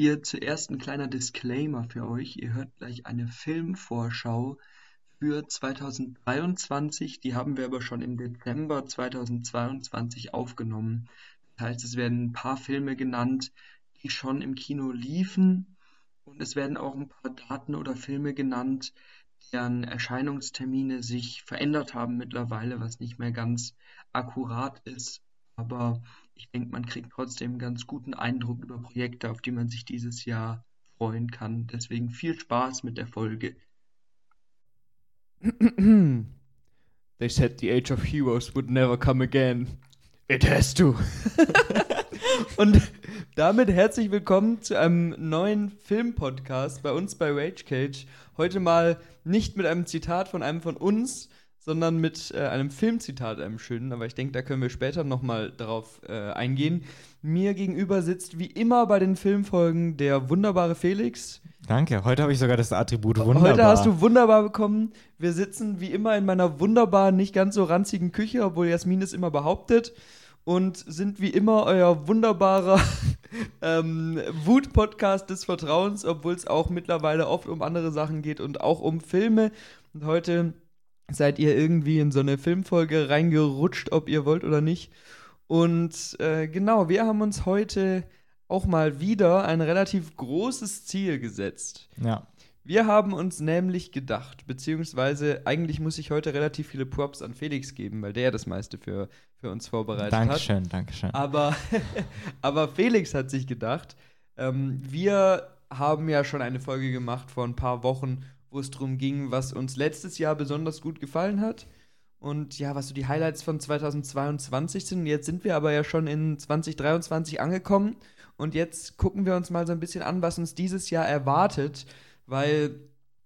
Hier zuerst ein kleiner Disclaimer für euch. Ihr hört gleich eine Filmvorschau für 2023. Die haben wir aber schon im Dezember 2022 aufgenommen. Das heißt, es werden ein paar Filme genannt, die schon im Kino liefen. Und es werden auch ein paar Daten oder Filme genannt, deren Erscheinungstermine sich verändert haben mittlerweile, was nicht mehr ganz akkurat ist. Aber ich denke, man kriegt trotzdem einen ganz guten Eindruck über Projekte, auf die man sich dieses Jahr freuen kann. Deswegen viel Spaß mit der Folge. They said the age of heroes would never come again. It has to. Und damit herzlich willkommen zu einem neuen Filmpodcast bei uns bei Rage Cage. Heute mal nicht mit einem Zitat von einem von uns, sondern mit äh, einem Filmzitat, einem schönen. Aber ich denke, da können wir später nochmal drauf äh, eingehen. Mir gegenüber sitzt wie immer bei den Filmfolgen der wunderbare Felix. Danke, heute habe ich sogar das Attribut wunderbar. Heute hast du wunderbar bekommen. Wir sitzen wie immer in meiner wunderbaren, nicht ganz so ranzigen Küche, obwohl Jasmin es immer behauptet. Und sind wie immer euer wunderbarer ähm, Wut-Podcast des Vertrauens, obwohl es auch mittlerweile oft um andere Sachen geht und auch um Filme. Und heute seid ihr irgendwie in so eine Filmfolge reingerutscht, ob ihr wollt oder nicht. Und äh, genau, wir haben uns heute auch mal wieder ein relativ großes Ziel gesetzt. Ja. Wir haben uns nämlich gedacht, beziehungsweise eigentlich muss ich heute relativ viele Props an Felix geben, weil der das meiste für, für uns vorbereitet Dankeschön, hat. Dankeschön. Aber, aber Felix hat sich gedacht, ähm, wir haben ja schon eine Folge gemacht vor ein paar Wochen, wo es darum ging, was uns letztes Jahr besonders gut gefallen hat. Und ja, was so die Highlights von 2022 sind. Jetzt sind wir aber ja schon in 2023 angekommen. Und jetzt gucken wir uns mal so ein bisschen an, was uns dieses Jahr erwartet. Weil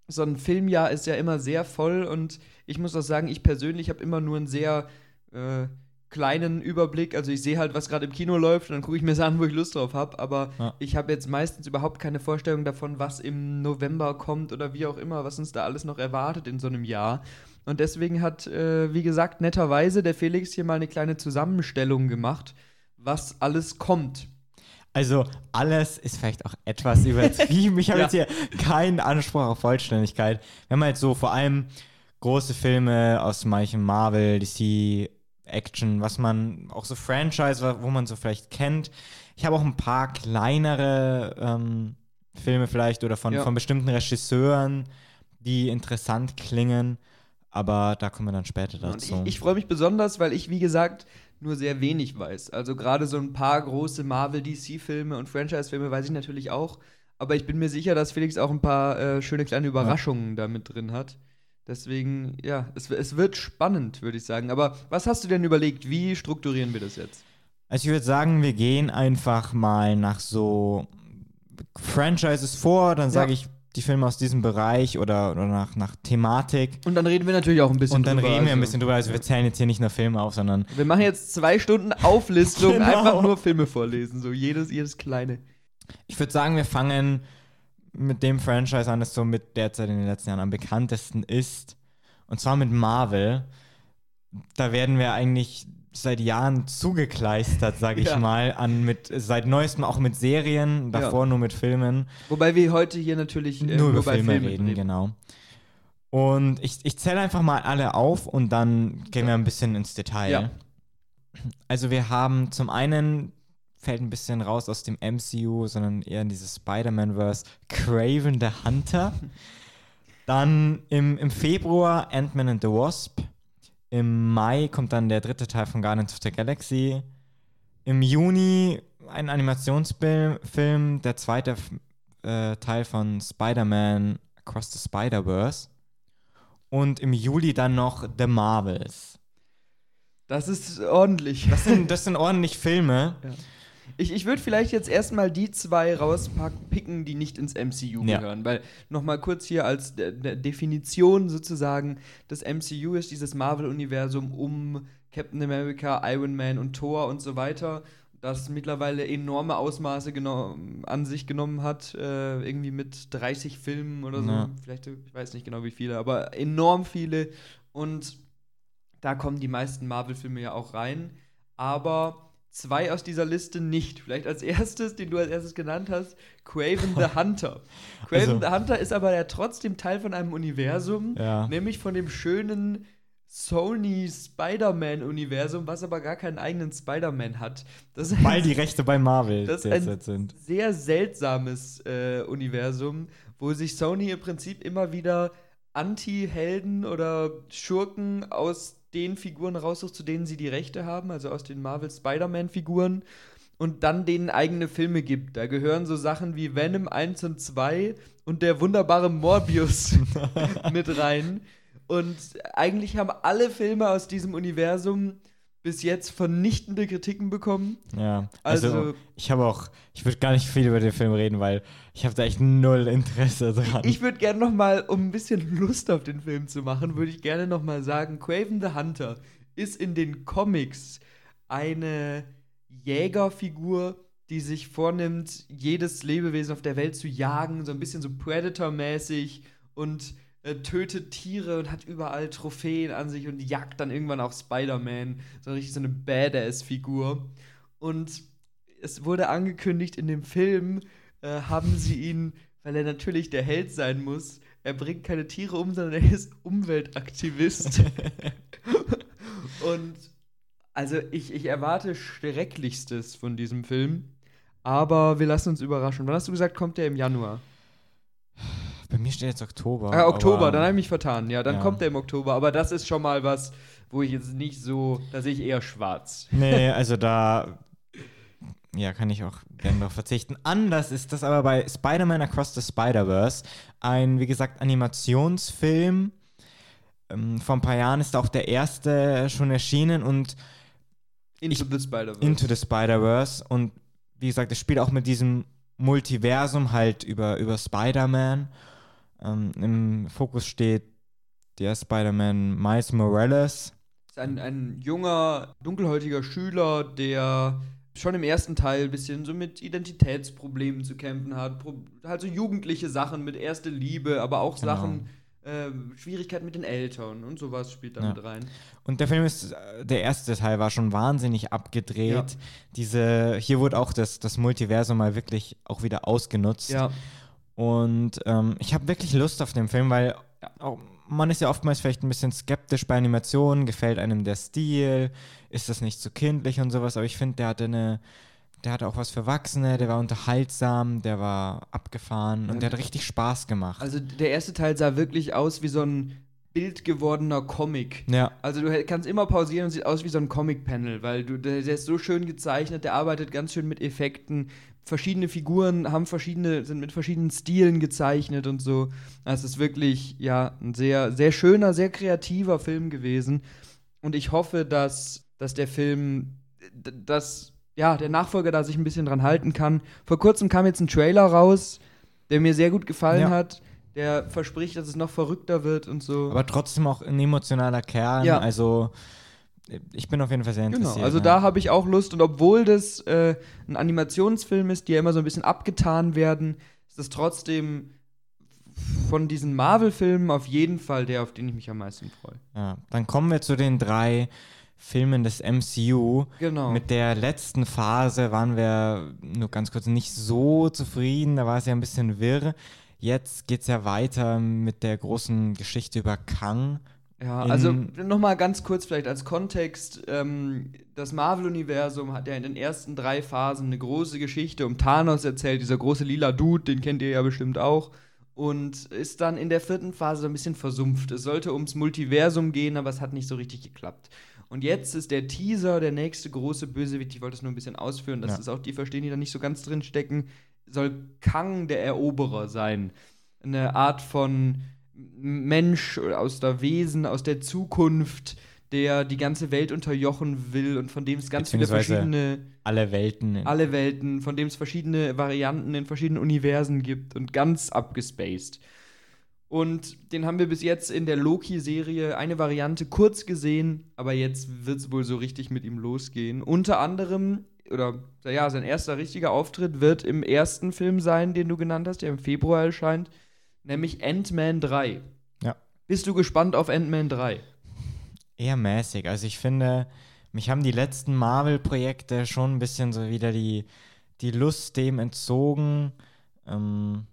so ein Filmjahr ist ja immer sehr voll. Und ich muss auch sagen, ich persönlich habe immer nur einen sehr äh, kleinen Überblick. Also ich sehe halt, was gerade im Kino läuft und dann gucke ich mir das an, wo ich Lust drauf habe. Aber Ja. ich habe jetzt meistens überhaupt keine Vorstellung davon, was im November kommt oder wie auch immer, was uns da alles noch erwartet in so einem Jahr. Und deswegen hat, äh, wie gesagt, netterweise der Felix hier mal eine kleine Zusammenstellung gemacht, was alles kommt. Also, alles ist vielleicht auch etwas übertrieben. Ich habe Ja. jetzt hier keinen Anspruch auf Vollständigkeit. Wir haben halt so vor allem große Filme aus manchem Marvel, DC, Action, was man auch so Franchise, wo man so vielleicht kennt. Ich habe auch ein paar kleinere ähm, Filme vielleicht oder von, Ja. von bestimmten Regisseuren, die interessant klingen. Aber da kommen wir dann später Und dazu. ich, ich freue mich besonders, weil ich, wie gesagt, nur sehr wenig weiß. Also gerade so ein paar große Marvel-DC-Filme und Franchise-Filme weiß ich natürlich auch. Aber ich bin mir sicher, dass Felix auch ein paar äh, schöne kleine Überraschungen da mit drin hat. Deswegen, ja, es, es wird spannend, würde ich sagen. Aber was hast du denn überlegt? Wie strukturieren wir das jetzt? Also ich würde sagen, wir gehen einfach mal nach so Franchises vor, dann sage Ja. ich die Filme aus diesem Bereich oder, oder nach, nach Thematik. Und dann reden wir natürlich auch ein bisschen Und dann drüber. reden wir ein also- bisschen drüber. Also wir zählen jetzt hier nicht nur Filme auf, sondern Wir machen jetzt zwei Stunden Auflistung, Genau. einfach nur Filme vorlesen. So jedes, jedes kleine. ich würde sagen, wir fangen mit dem Franchise an, das so mit derzeit in den letzten Jahren am bekanntesten ist. Und zwar mit Marvel. Da werden wir eigentlich seit Jahren zugekleistert, sage ich Ja. mal, an mit seit neuestem auch mit Serien, davor nur mit Filmen. Wobei wir heute hier natürlich äh, nur über Filme Filmen reden, genau. Und ich, ich zähle einfach mal alle auf und dann gehen wir ein bisschen ins Detail. Ja. Also wir haben zum einen, fällt ein bisschen raus aus dem MCU, sondern eher in dieses Spider-Man-Verse, Craven the Hunter. Dann im, im Februar Ant-Man and the Wasp. Im Mai kommt dann der dritte Teil von Guardians of the Galaxy. Im Juni ein Animationsfilm, Film, der zweite äh, Teil von Spider-Man Across the Spider-Verse. Und im Juli dann noch The Marvels. Das ist ordentlich. Das sind, das sind ordentlich Filme. Ich, ich würde vielleicht jetzt erstmal die zwei rauspicken, die nicht ins MCU Ja. gehören. Weil nochmal kurz hier als de de Definition sozusagen, das MCU ist dieses Marvel-Universum um Captain America, Iron Man und Thor und so weiter, das mittlerweile enorme Ausmaße an sich genommen hat. Äh, irgendwie mit 30 Filmen oder so. Ja. Vielleicht, ich weiß nicht genau wie viele, aber enorm viele. Und da kommen die meisten Marvel-Filme ja auch rein. Aber zwei aus dieser Liste nicht. Vielleicht als erstes, den du als erstes genannt hast, Craven the Hunter. Craven Also- the Hunter ist aber ja trotzdem Teil von einem Universum, Ja. nämlich von dem schönen Sony Spider-Man-Universum, was aber gar keinen eigenen Spider-Man hat. Das ist Weil die Rechte bei Marvel Das ist ein- derzeit sind. sehr seltsames äh, Universum, wo sich Sony im Prinzip immer wieder Anti-Helden oder Schurken aus den Figuren raussucht, zu denen sie die Rechte haben, also aus den Marvel Spider-Man-Figuren, und dann denen eigene Filme gibt. Da gehören so Sachen wie Venom 1 und 2 und der wunderbare Morbius mit rein. Und eigentlich haben alle Filme aus diesem Universum bis jetzt vernichtende Kritiken bekommen. Ja, also, Also- ich habe auch, ich würde gar nicht viel über den Film reden, weil ich habe da echt null Interesse dran. Ich würde gerne noch mal, um ein bisschen Lust auf den Film zu machen, würde ich gerne noch mal sagen, Craven the Hunter ist in den Comics eine Jägerfigur, die sich vornimmt, jedes Lebewesen auf der Welt zu jagen, so ein bisschen so Predator-mäßig und äh, tötet Tiere und hat überall Trophäen an sich und jagt dann irgendwann auch Spider-Man, so richtig so eine Badass-Figur. Und es wurde angekündigt, in dem Film äh, haben sie ihn, weil er natürlich der Held sein muss, er bringt keine Tiere um, sondern er ist Umweltaktivist. und also ich, ich erwarte Schrecklichstes von diesem Film. Aber wir lassen uns überraschen. Wann hast du gesagt, kommt der im Januar? Bei mir steht jetzt Oktober. Ah, Oktober, aber- dann habe ich mich vertan. Ja, dann Ja. kommt der im Oktober. Aber das ist schon mal was, wo ich jetzt nicht so, da sehe ich eher schwarz. Nee, also da ja, kann ich auch gerne darauf verzichten. Anders ist das aber bei Spider-Man Across the Spider-Verse. Ein, wie gesagt, Animationsfilm. Ähm, vor ein paar Jahren ist auch der erste schon erschienen und Into the Spider-Verse. Into the Spider-Verse. Und wie gesagt, es spielt auch mit diesem Multiversum halt über, über Spider-Man. Ähm, Im Fokus steht der Spider-Man Miles Morales. ist ein, ein junger, dunkelhäutiger Schüler, der schon im ersten Teil ein bisschen so mit Identitätsproblemen zu kämpfen hat. Pro halt so jugendliche Sachen mit erste Liebe, aber auch Genau. Sachen, äh, Schwierigkeiten mit den Eltern und sowas spielt da Ja. mit rein. Und der Film ist, äh, der erste Teil war schon wahnsinnig abgedreht. Ja. Diese, hier wurde auch das, das Multiversum mal wirklich auch wieder ausgenutzt. Ja, Und ähm, ich habe wirklich Lust auf den Film, weil auch, man ist ja oftmals vielleicht ein bisschen skeptisch bei Animationen, gefällt einem der Stil, ist das nicht zu kindlich und sowas, aber ich finde, der hatte eine, der hatte auch was für Erwachsene, der war unterhaltsam, der war abgefahren und der hat richtig Spaß gemacht. also der erste Teil sah wirklich aus wie so ein bildgewordener Comic. ja, Also du kannst immer pausieren und sieht aus wie so ein Comic-Panel, weil du, der ist so schön gezeichnet, der arbeitet ganz schön mit Effekten. Verschiedene Figuren haben verschiedene, sind mit verschiedenen Stilen gezeichnet und so. Also es ist wirklich, ja, ein sehr, sehr schöner, sehr kreativer Film gewesen. Und ich hoffe, dass, dass der Film, dass, ja, der Nachfolger da sich ein bisschen dran halten kann. Vor kurzem kam jetzt ein Trailer raus, der mir sehr gut gefallen Ja. hat. Der verspricht, dass es noch verrückter wird und so. aber trotzdem auch ein emotionaler Kern, Ja. also ich bin auf jeden Fall sehr interessiert. Genau, also ja. da habe ich auch Lust. Und obwohl das äh, ein Animationsfilm ist, die ja immer so ein bisschen abgetan werden, ist das trotzdem von diesen Marvel-Filmen auf jeden Fall der, auf den ich mich am meisten freue. Ja, dann kommen wir zu den drei Filmen des MCU. Genau. Mit der letzten Phase waren wir nur ganz kurz nicht so zufrieden, da war es ja ein bisschen wirr. Jetzt geht es ja weiter mit der großen Geschichte über Kang. Ja, also nochmal ganz kurz vielleicht als Kontext. Ähm, das Marvel-Universum hat ja in den ersten drei Phasen eine große Geschichte um Thanos erzählt, dieser große lila Dude, den kennt ihr ja bestimmt auch. Und ist dann in der vierten Phase so ein bisschen versumpft. Es sollte ums Multiversum gehen, aber es hat nicht so richtig geklappt. Und jetzt ist der Teaser der nächste große Bösewicht. Ich wollte es nur ein bisschen ausführen, dass Ja. das auch die verstehen, die da nicht so ganz drin stecken. Soll Kang der Eroberer sein. Eine Art von Mensch aus der Wesen, aus der Zukunft, der die ganze Welt unterjochen will und von dem es ganz viele verschiedene, Alle Welten. alle Welten, von dem es verschiedene Varianten in verschiedenen Universen gibt und ganz abgespaced. Und den haben wir bis jetzt in der Loki-Serie eine Variante kurz gesehen, aber jetzt wird es wohl so richtig mit ihm losgehen. Unter anderem, oder ja, sein erster richtiger Auftritt wird im ersten Film sein, den du genannt hast, der im Februar erscheint, nämlich Ant-Man 3. Ja. Bist du gespannt auf Ant-Man 3? Eher mäßig. Also ich finde, mich haben die letzten Marvel-Projekte schon ein bisschen so wieder die, die Lust dem entzogen. Ähm,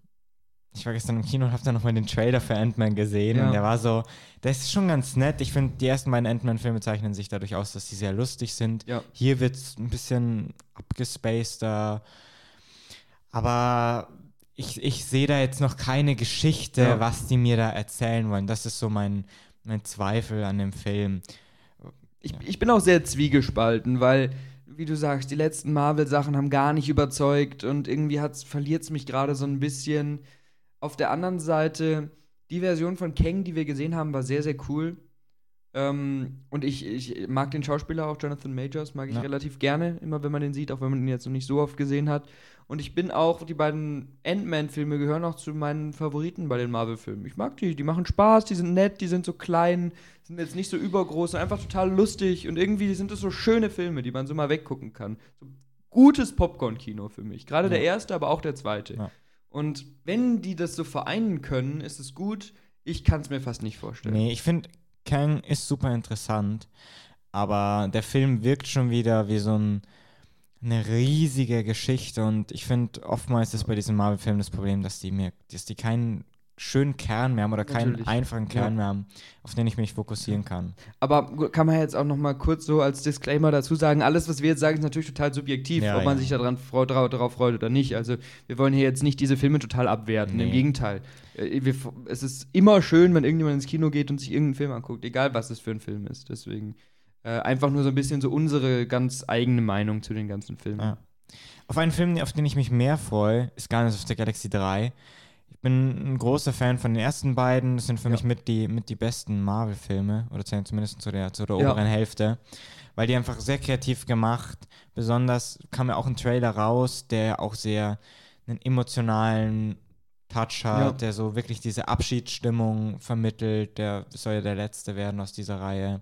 ich war gestern im Kino und habe dann nochmal den Trailer für Ant-Man gesehen Ja. und der war so, der ist schon ganz nett. Ich finde, die ersten beiden Ant-Man-Filme zeichnen sich dadurch aus, dass sie sehr lustig sind. Ja. Hier wird es ein bisschen abgespaceder. Aber ich, ich sehe da jetzt noch keine Geschichte, Ja. was die mir da erzählen wollen. Das ist so mein, mein Zweifel an dem Film. Ich, ich bin auch sehr zwiegespalten, weil, wie du sagst, die letzten Marvel-Sachen haben gar nicht überzeugt und irgendwie verliert es mich gerade so ein bisschen. Auf der anderen Seite, die Version von Kang, die wir gesehen haben, war sehr, sehr cool. Ähm, und ich, ich mag den Schauspieler auch, Jonathan Majors, mag ich Ja. relativ gerne, immer wenn man den sieht, auch wenn man ihn jetzt noch nicht so oft gesehen hat. Und ich bin auch, die beiden Ant-Man-Filme gehören auch zu meinen Favoriten bei den Marvel-Filmen. Ich mag die, die machen Spaß, die sind nett, die sind so klein, sind jetzt nicht so übergroß, sind einfach total lustig und irgendwie sind es so schöne Filme, die man so mal weggucken kann. So gutes Popcorn-Kino für mich. Gerade Ja. der erste, aber auch der zweite. Ja. Und wenn die das so vereinen können, ist es gut. Ich kann es mir fast nicht vorstellen. Nee, ich finde, Kang ist super interessant, aber der Film wirkt schon wieder wie so ein, eine riesige Geschichte und ich finde, oftmals ist bei diesen Marvel-Filmen das Problem, dass die mir, dass die keinen schönen Kern mehr haben oder keinen Natürlich. einfachen Kern Ja. mehr haben, auf den ich mich fokussieren kann. Aber kann man jetzt auch noch mal kurz so als Disclaimer dazu sagen, alles, was wir jetzt sagen, ist natürlich total subjektiv, Ja, ob man ja. sich daran freu, darauf freut oder nicht. Also wir wollen hier jetzt nicht diese Filme total abwerten, im Nee. Gegenteil. Äh, es ist immer schön, wenn irgendjemand ins Kino geht und sich irgendeinen Film anguckt, egal was es für ein Film ist. Deswegen äh, einfach nur so ein bisschen so unsere ganz eigene Meinung zu den ganzen Filmen. Ja. Auf einen Film, auf den ich mich mehr freue, ist Guardians of the Galaxy 3. Ich bin ein großer Fan von den ersten beiden. Das sind für Ja. mich mit die, mit die besten Marvel-Filme, oder zumindest zu der, zu der Ja. oberen Hälfte. Weil die einfach sehr kreativ gemacht. Besonders kam ja auch ein Trailer raus, der auch sehr einen emotionalen Touch hat, Ja. der so wirklich diese Abschiedsstimmung vermittelt. Der soll ja der letzte werden aus dieser Reihe.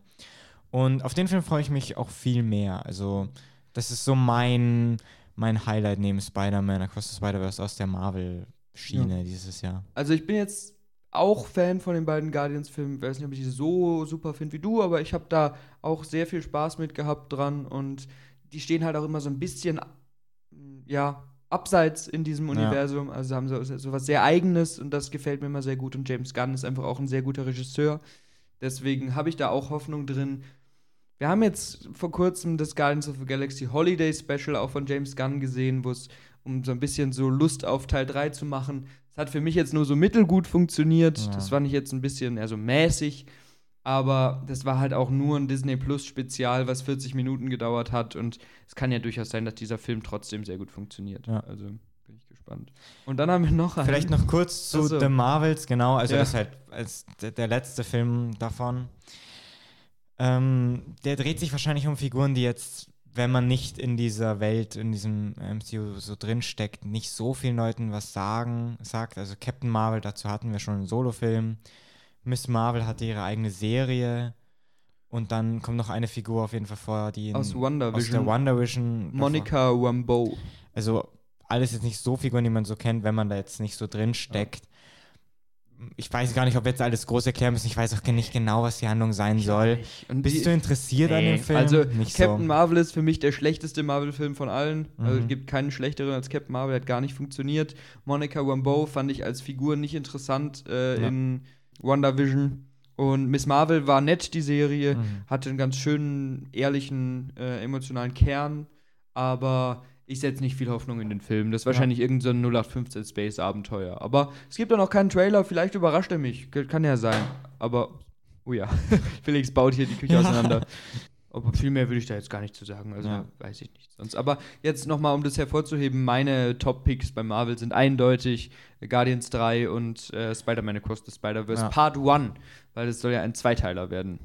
Und auf den Film freue ich mich auch viel mehr. Also, das ist so mein, mein Highlight neben Spider-Man Across the Spider-Verse aus der Marvel-Schiene dieses Jahr. Also ich bin jetzt auch Fan von den beiden Guardians-Filmen. Ich weiß nicht, ob ich die so super finde wie du, aber ich habe da auch sehr viel Spaß mit gehabt dran und die stehen halt auch immer so ein bisschen, ja, abseits in diesem Ja. Universum. Also haben so, so was sehr Eigenes und das gefällt mir immer sehr gut. Und James Gunn ist einfach auch ein sehr guter Regisseur. Deswegen habe ich da auch Hoffnung drin. Wir haben jetzt vor kurzem das Guardians of the Galaxy Holiday Special auch von James Gunn gesehen, wo es um so ein bisschen so Lust auf Teil 3 zu machen. Es hat für mich jetzt nur so mittelgut funktioniert. Ja. Das fand ich jetzt ein bisschen eher so mäßig. Aber das war halt auch nur ein Disney Plus Spezial, was 40 Minuten gedauert hat. Und es kann ja durchaus sein, dass dieser Film trotzdem sehr gut funktioniert. Ja. Also bin ich gespannt. Und dann haben wir noch einen. Vielleicht noch kurz zu Ach so. The Marvels, genau. Also, Ja. das ist halt als der, der letzte Film davon. Ähm, der dreht sich wahrscheinlich um Figuren, die jetzt, wenn man nicht in dieser Welt, in diesem MCU so drinsteckt, nicht so vielen Leuten was sagen, sagt. Also Captain Marvel, dazu hatten wir schon einen Solofilm. Miss Marvel hatte ihre eigene Serie. Und dann kommt noch eine Figur auf jeden Fall vor, die in, aus WandaVision. aus der WandaVision. Monica Rambeau. also alles jetzt nicht so Figuren, die man so kennt, wenn man da jetzt nicht so drin steckt. Ich weiß gar nicht, ob wir jetzt alles groß erklären müssen. Ich weiß auch nicht genau, was die Handlung sein soll. Und Bist du interessiert an Nee, dem Film? Also nicht Captain so. Marvel ist für mich der schlechteste Marvel-Film von allen. Also Mhm. es gibt keinen schlechteren als Captain Marvel, hat gar nicht funktioniert. Monica Rambeau fand ich als Figur nicht interessant äh, Ja. in WandaVision. Und Miss Marvel war nett, die Serie, Mhm. hatte einen ganz schönen, ehrlichen, äh, emotionalen Kern, aber ich setze nicht viel Hoffnung in den Film. Das ist wahrscheinlich irgendein so ein 0815 Space-Abenteuer. Aber es gibt auch noch keinen Trailer, vielleicht überrascht er mich. Kann ja sein. Aber, oh ja, Felix baut hier die Küche Ja. auseinander. Aber viel mehr würde ich da jetzt gar nicht zu sagen. Also Ja. weiß ich nicht sonst. Aber jetzt nochmal, um das hervorzuheben, meine Top-Picks bei Marvel sind eindeutig Guardians 3 und äh, Spider-Man Across the Spider-Verse Ja. Part 1, weil es soll ja ein Zweiteiler werden.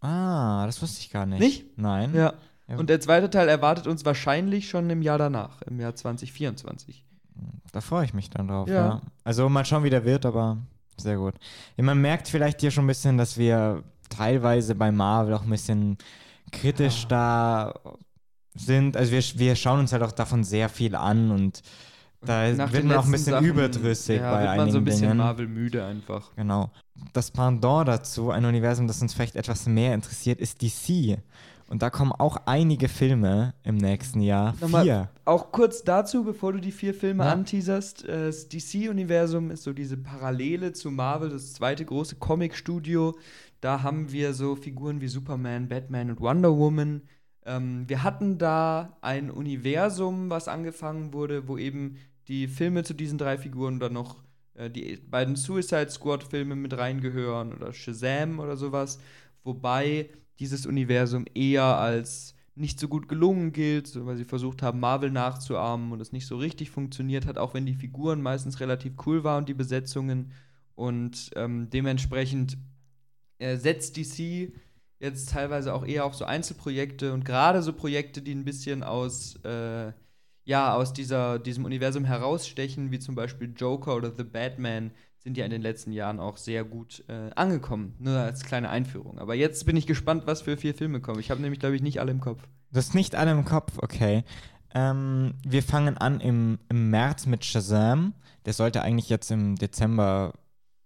Ah, das wusste ich gar nicht. Nicht? Nein. Ja. Ja. Und der zweite Teil erwartet uns wahrscheinlich schon im Jahr danach, im Jahr 2024. Da freue ich mich dann drauf. Ja. Also mal schauen, wie der wird, aber sehr gut. Man merkt vielleicht hier schon ein bisschen, dass wir teilweise bei Marvel auch ein bisschen kritisch da sind. Also wir, wir schauen uns halt auch davon sehr viel an und da Nach wird man auch ein bisschen Sachen, überdrüssig ja, bei wird einigen man so ein bisschen Dingen. Marvel müde einfach. Genau. Das Pendant dazu, ein Universum, das uns vielleicht etwas mehr interessiert, ist DC. Und da kommen auch einige Filme im nächsten Jahr. Nochmal- Vier. Auch kurz dazu, bevor du die vier Filme Ja. anteaserst. äh, Das DC-Universum ist so diese Parallele zu Marvel, das zweite große Comic-Studio. Da haben wir so Figuren wie Superman, Batman und Wonder Woman. Ähm, wir hatten da ein Universum, was angefangen wurde, wo eben die Filme zu diesen drei Figuren dann noch äh, die beiden Suicide Squad-Filme mit reingehören oder Shazam oder sowas. Wobei dieses Universum eher als nicht so gut gelungen gilt, weil sie versucht haben, Marvel nachzuahmen und es nicht so richtig funktioniert hat, auch wenn die Figuren meistens relativ cool waren und die Besetzungen. Und ähm, dementsprechend äh, setzt DC jetzt teilweise auch eher auf so Einzelprojekte und gerade so Projekte, die ein bisschen aus, äh, ja, aus dieser, diesem Universum herausstechen, wie zum Beispiel Joker oder The Batman, sind ja in den letzten Jahren auch sehr gut äh, angekommen. Nur als kleine Einführung. Aber jetzt bin ich gespannt, was für vier Filme kommen. Ich habe nämlich, glaube ich, nicht alle im Kopf. Du hast nicht alle im Kopf, okay. Ähm, wir fangen an im, im März mit Shazam. Der sollte eigentlich jetzt im Dezember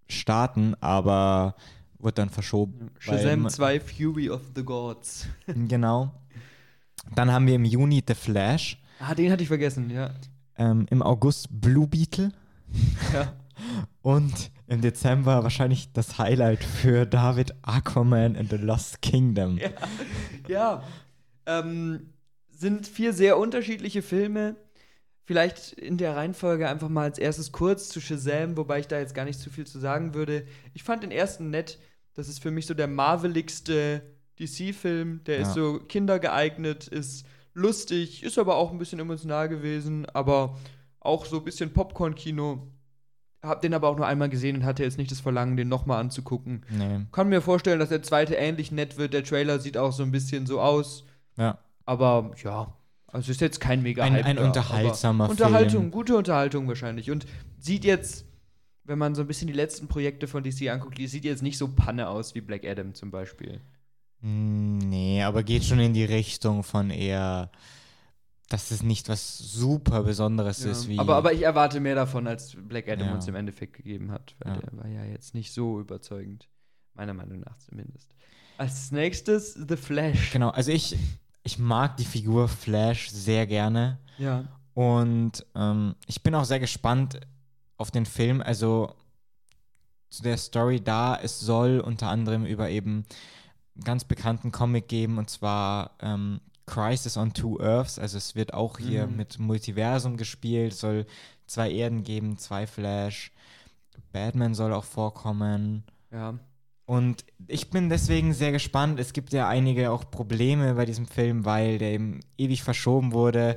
starten, aber wird dann verschoben. Shazam weil- 2 Fury of the Gods. Genau. Dann haben wir im Juni The Flash. Ah, den hatte ich vergessen, ja. Ähm, Im August Blue Beetle. ja. Und im Dezember wahrscheinlich das Highlight für David Aquaman and the Lost Kingdom. Ja. ja. Ähm, sind vier sehr unterschiedliche Filme. Vielleicht in der Reihenfolge einfach mal als erstes kurz zu Shazam, wobei ich da jetzt gar nicht zu viel zu sagen würde. Ich fand den ersten nett. Das ist für mich so der marveligste DC-Film. Der ist Ja. so kindergeeignet, ist lustig, ist aber auch ein bisschen emotional gewesen, aber auch so ein bisschen Popcorn-Kino. Hab den aber auch nur einmal gesehen und hatte jetzt nicht das Verlangen, den nochmal anzugucken. Nee. Kann mir vorstellen, dass der zweite ähnlich nett wird. Der Trailer sieht auch so ein bisschen so aus. Ja. Aber ja, also ist jetzt kein mega Ein- Hype ein da, unterhaltsamer Film. Unterhaltung, gute Unterhaltung wahrscheinlich. Und sieht jetzt, wenn man so ein bisschen die letzten Projekte von DC anguckt, die sieht jetzt nicht so Panne aus wie Black Adam zum Beispiel. Mm, Nee, aber geht schon in die Richtung von eher, dass es nicht was super Besonderes ist wie. aber, aber ich erwarte mehr davon, als Black Adam Ja. uns im Endeffekt gegeben hat. Weil Ja. der war ja jetzt nicht so überzeugend. Meiner Meinung nach zumindest. Als nächstes The Flash. genau, also ich, ich mag die Figur Flash sehr gerne. Ja. Und ähm, ich bin auch sehr gespannt auf den Film. Also zu der Story da, es soll unter anderem über eben einen ganz bekannten Comic geben, und zwar ähm, Crisis on Two Earths. Also es wird auch hier Mhm. mit Multiversum gespielt, soll zwei Erden geben, zwei Flash. Batman soll auch vorkommen. Ja. Und ich bin deswegen sehr gespannt. Es gibt ja einige auch Probleme bei diesem Film, weil der eben ewig verschoben wurde.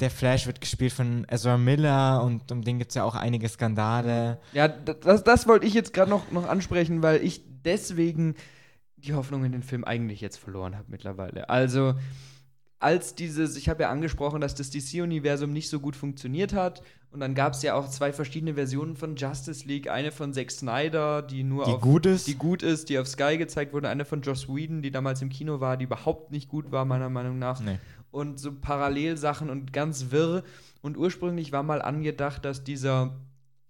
Der Flash wird gespielt von Ezra Miller und um den gibt es ja auch einige Skandale. Ja, das, das wollte ich jetzt gerade noch, noch ansprechen, weil ich deswegen die Hoffnung in den Film eigentlich jetzt verloren habe mittlerweile. Also, als dieses, ich habe ja angesprochen, dass das DC-Universum nicht so gut funktioniert hat. Und dann gab es ja auch zwei verschiedene Versionen von Justice League. Eine von Zack Snyder, die nur Die auf gut ist. die gut ist, die auf Sky gezeigt wurde. Eine von Joss Whedon, die damals im Kino war, die überhaupt nicht gut war, meiner Meinung nach Nee. und so Parallelsachen und ganz wirr. Und ursprünglich war mal angedacht, dass dieser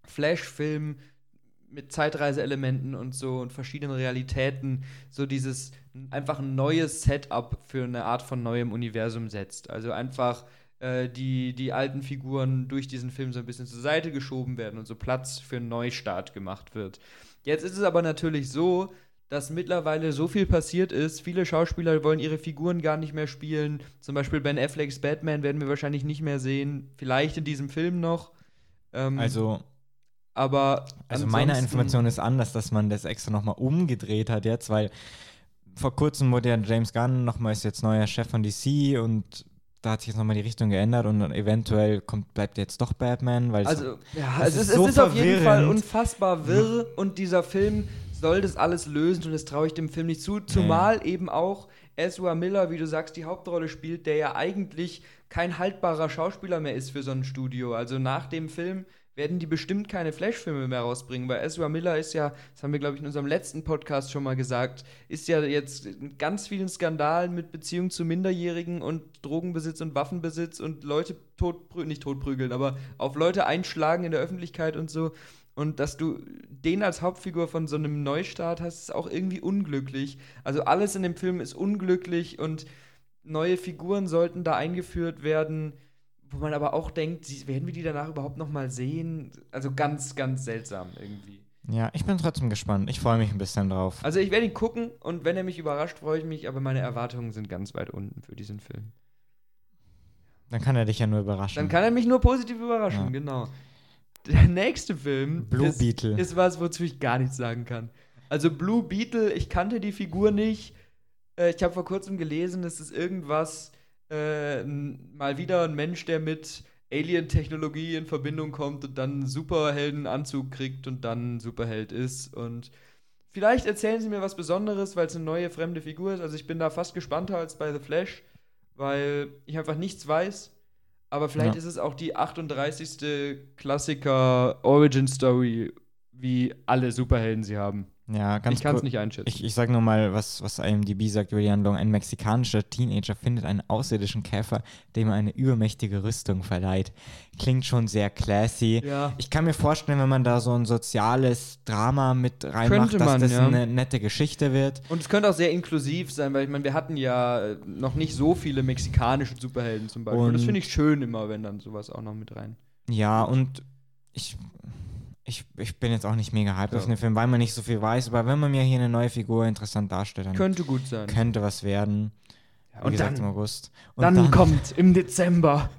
Flash-Film mit Zeitreiseelementen und so und verschiedenen Realitäten so dieses einfach ein neues Setup für eine Art von neuem Universum setzt. Also einfach äh, die, die alten Figuren durch diesen Film so ein bisschen zur Seite geschoben werden und so Platz für einen Neustart gemacht wird. Jetzt ist es aber natürlich so, dass mittlerweile so viel passiert ist. Viele Schauspieler wollen ihre Figuren gar nicht mehr spielen. Zum Beispiel Ben Afflecks Batman werden wir wahrscheinlich nicht mehr sehen. Vielleicht in diesem Film noch. Ähm, Also, aber also meine ansonsten- Information ist anders, dass man das extra nochmal umgedreht hat jetzt, weil vor kurzem wurde ja James Gunn nochmal ist jetzt neuer Chef von DC und da hat sich jetzt nochmal die Richtung geändert und eventuell kommt, bleibt jetzt doch Batman, weil es Also, ja, Das es ist, ist so es ist auf jeden Fall unfassbar wirr und dieser Film soll das alles lösen und das traue ich dem Film nicht zu. Zumal eben auch Ezra Miller, wie du sagst, die Hauptrolle spielt, der ja eigentlich kein haltbarer Schauspieler mehr ist für so ein Studio. Also nach dem Film werden die bestimmt keine Flash-Filme mehr rausbringen, weil Ezra Miller ist ja, das haben wir, glaube ich, in unserem letzten Podcast schon mal gesagt, ist ja jetzt in ganz vielen Skandalen mit Beziehungen zu Minderjährigen und Drogenbesitz und Waffenbesitz und Leute totprügeln, nicht totprügeln, aber auf Leute einschlagen in der Öffentlichkeit und so. Und dass du den als Hauptfigur von so einem Neustart hast, ist auch irgendwie unglücklich. Also alles in dem Film ist unglücklich und neue Figuren sollten da eingeführt werden, wo man aber auch denkt, werden wir die danach überhaupt noch mal sehen? Also ganz, ganz seltsam irgendwie. Ja, ich bin trotzdem gespannt. Ich freue mich ein bisschen drauf. Also ich werde ihn gucken und wenn er mich überrascht, freue ich mich, aber meine Erwartungen sind ganz weit unten für diesen Film. Dann kann er dich ja nur überraschen. Dann kann er mich nur positiv überraschen, Ja. genau. Der nächste Film Blue ist, Beetle. ist was, wozu ich gar nichts sagen kann. Also Blue Beetle, ich kannte die Figur nicht. Äh, ich habe vor kurzem gelesen, es ist irgendwas, äh, n- mal wieder ein Mensch, der mit Alien-Technologie in Verbindung kommt und dann einen Superheldenanzug kriegt und dann ein Superheld ist. Und vielleicht erzählen sie mir was Besonderes, weil es eine neue fremde Figur ist. Also ich bin da fast gespannter als bei The Flash, weil ich einfach nichts weiß. Aber vielleicht Ja. ist es auch die 38. Klassiker-Origin-Story, wie alle Superhelden sie haben. Ja, ganz ich kann es nicht einschätzen. Ich, ich sage nur mal, was, was IMDb sagt über die Handlung. Ein mexikanischer Teenager findet einen außerirdischen Käfer, dem er eine übermächtige Rüstung verleiht. Klingt schon sehr classy. ja. Ich kann mir vorstellen, wenn man da so ein soziales Drama mit reinmacht, Könnte dass man, das ja. eine nette Geschichte wird. Und es könnte auch sehr inklusiv sein, weil ich meine, wir hatten ja äh, noch nicht so viele mexikanische Superhelden zum Beispiel. Und das Und- finde ich schön immer, wenn dann sowas auch noch mit rein. Ja, und ich, ich, ich bin jetzt auch nicht mega hyped Ja. auf den Film, weil man nicht so viel weiß. Aber wenn man mir hier eine neue Figur interessant darstellt, dann Könnte gut sein. könnte was werden. Ja, und gesagt, dann, im August. Und dann, kommt im Dezember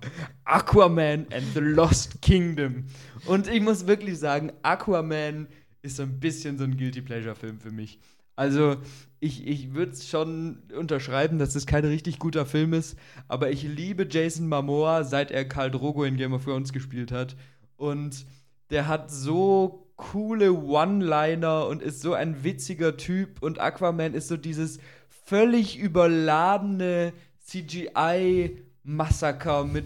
Aquaman and the Lost Kingdom. Und ich muss wirklich sagen, Aquaman ist so ein bisschen so ein Guilty Pleasure-Film für mich. Also, ich, ich würde es schon unterschreiben, dass es kein richtig guter Film ist, aber ich liebe Jason Momoa, seit er Karl Drogo in Game of Thrones gespielt hat. Und der hat so coole One-Liner und ist so ein witziger Typ. Und Aquaman ist so dieses völlig überladene CGI-Massaker mit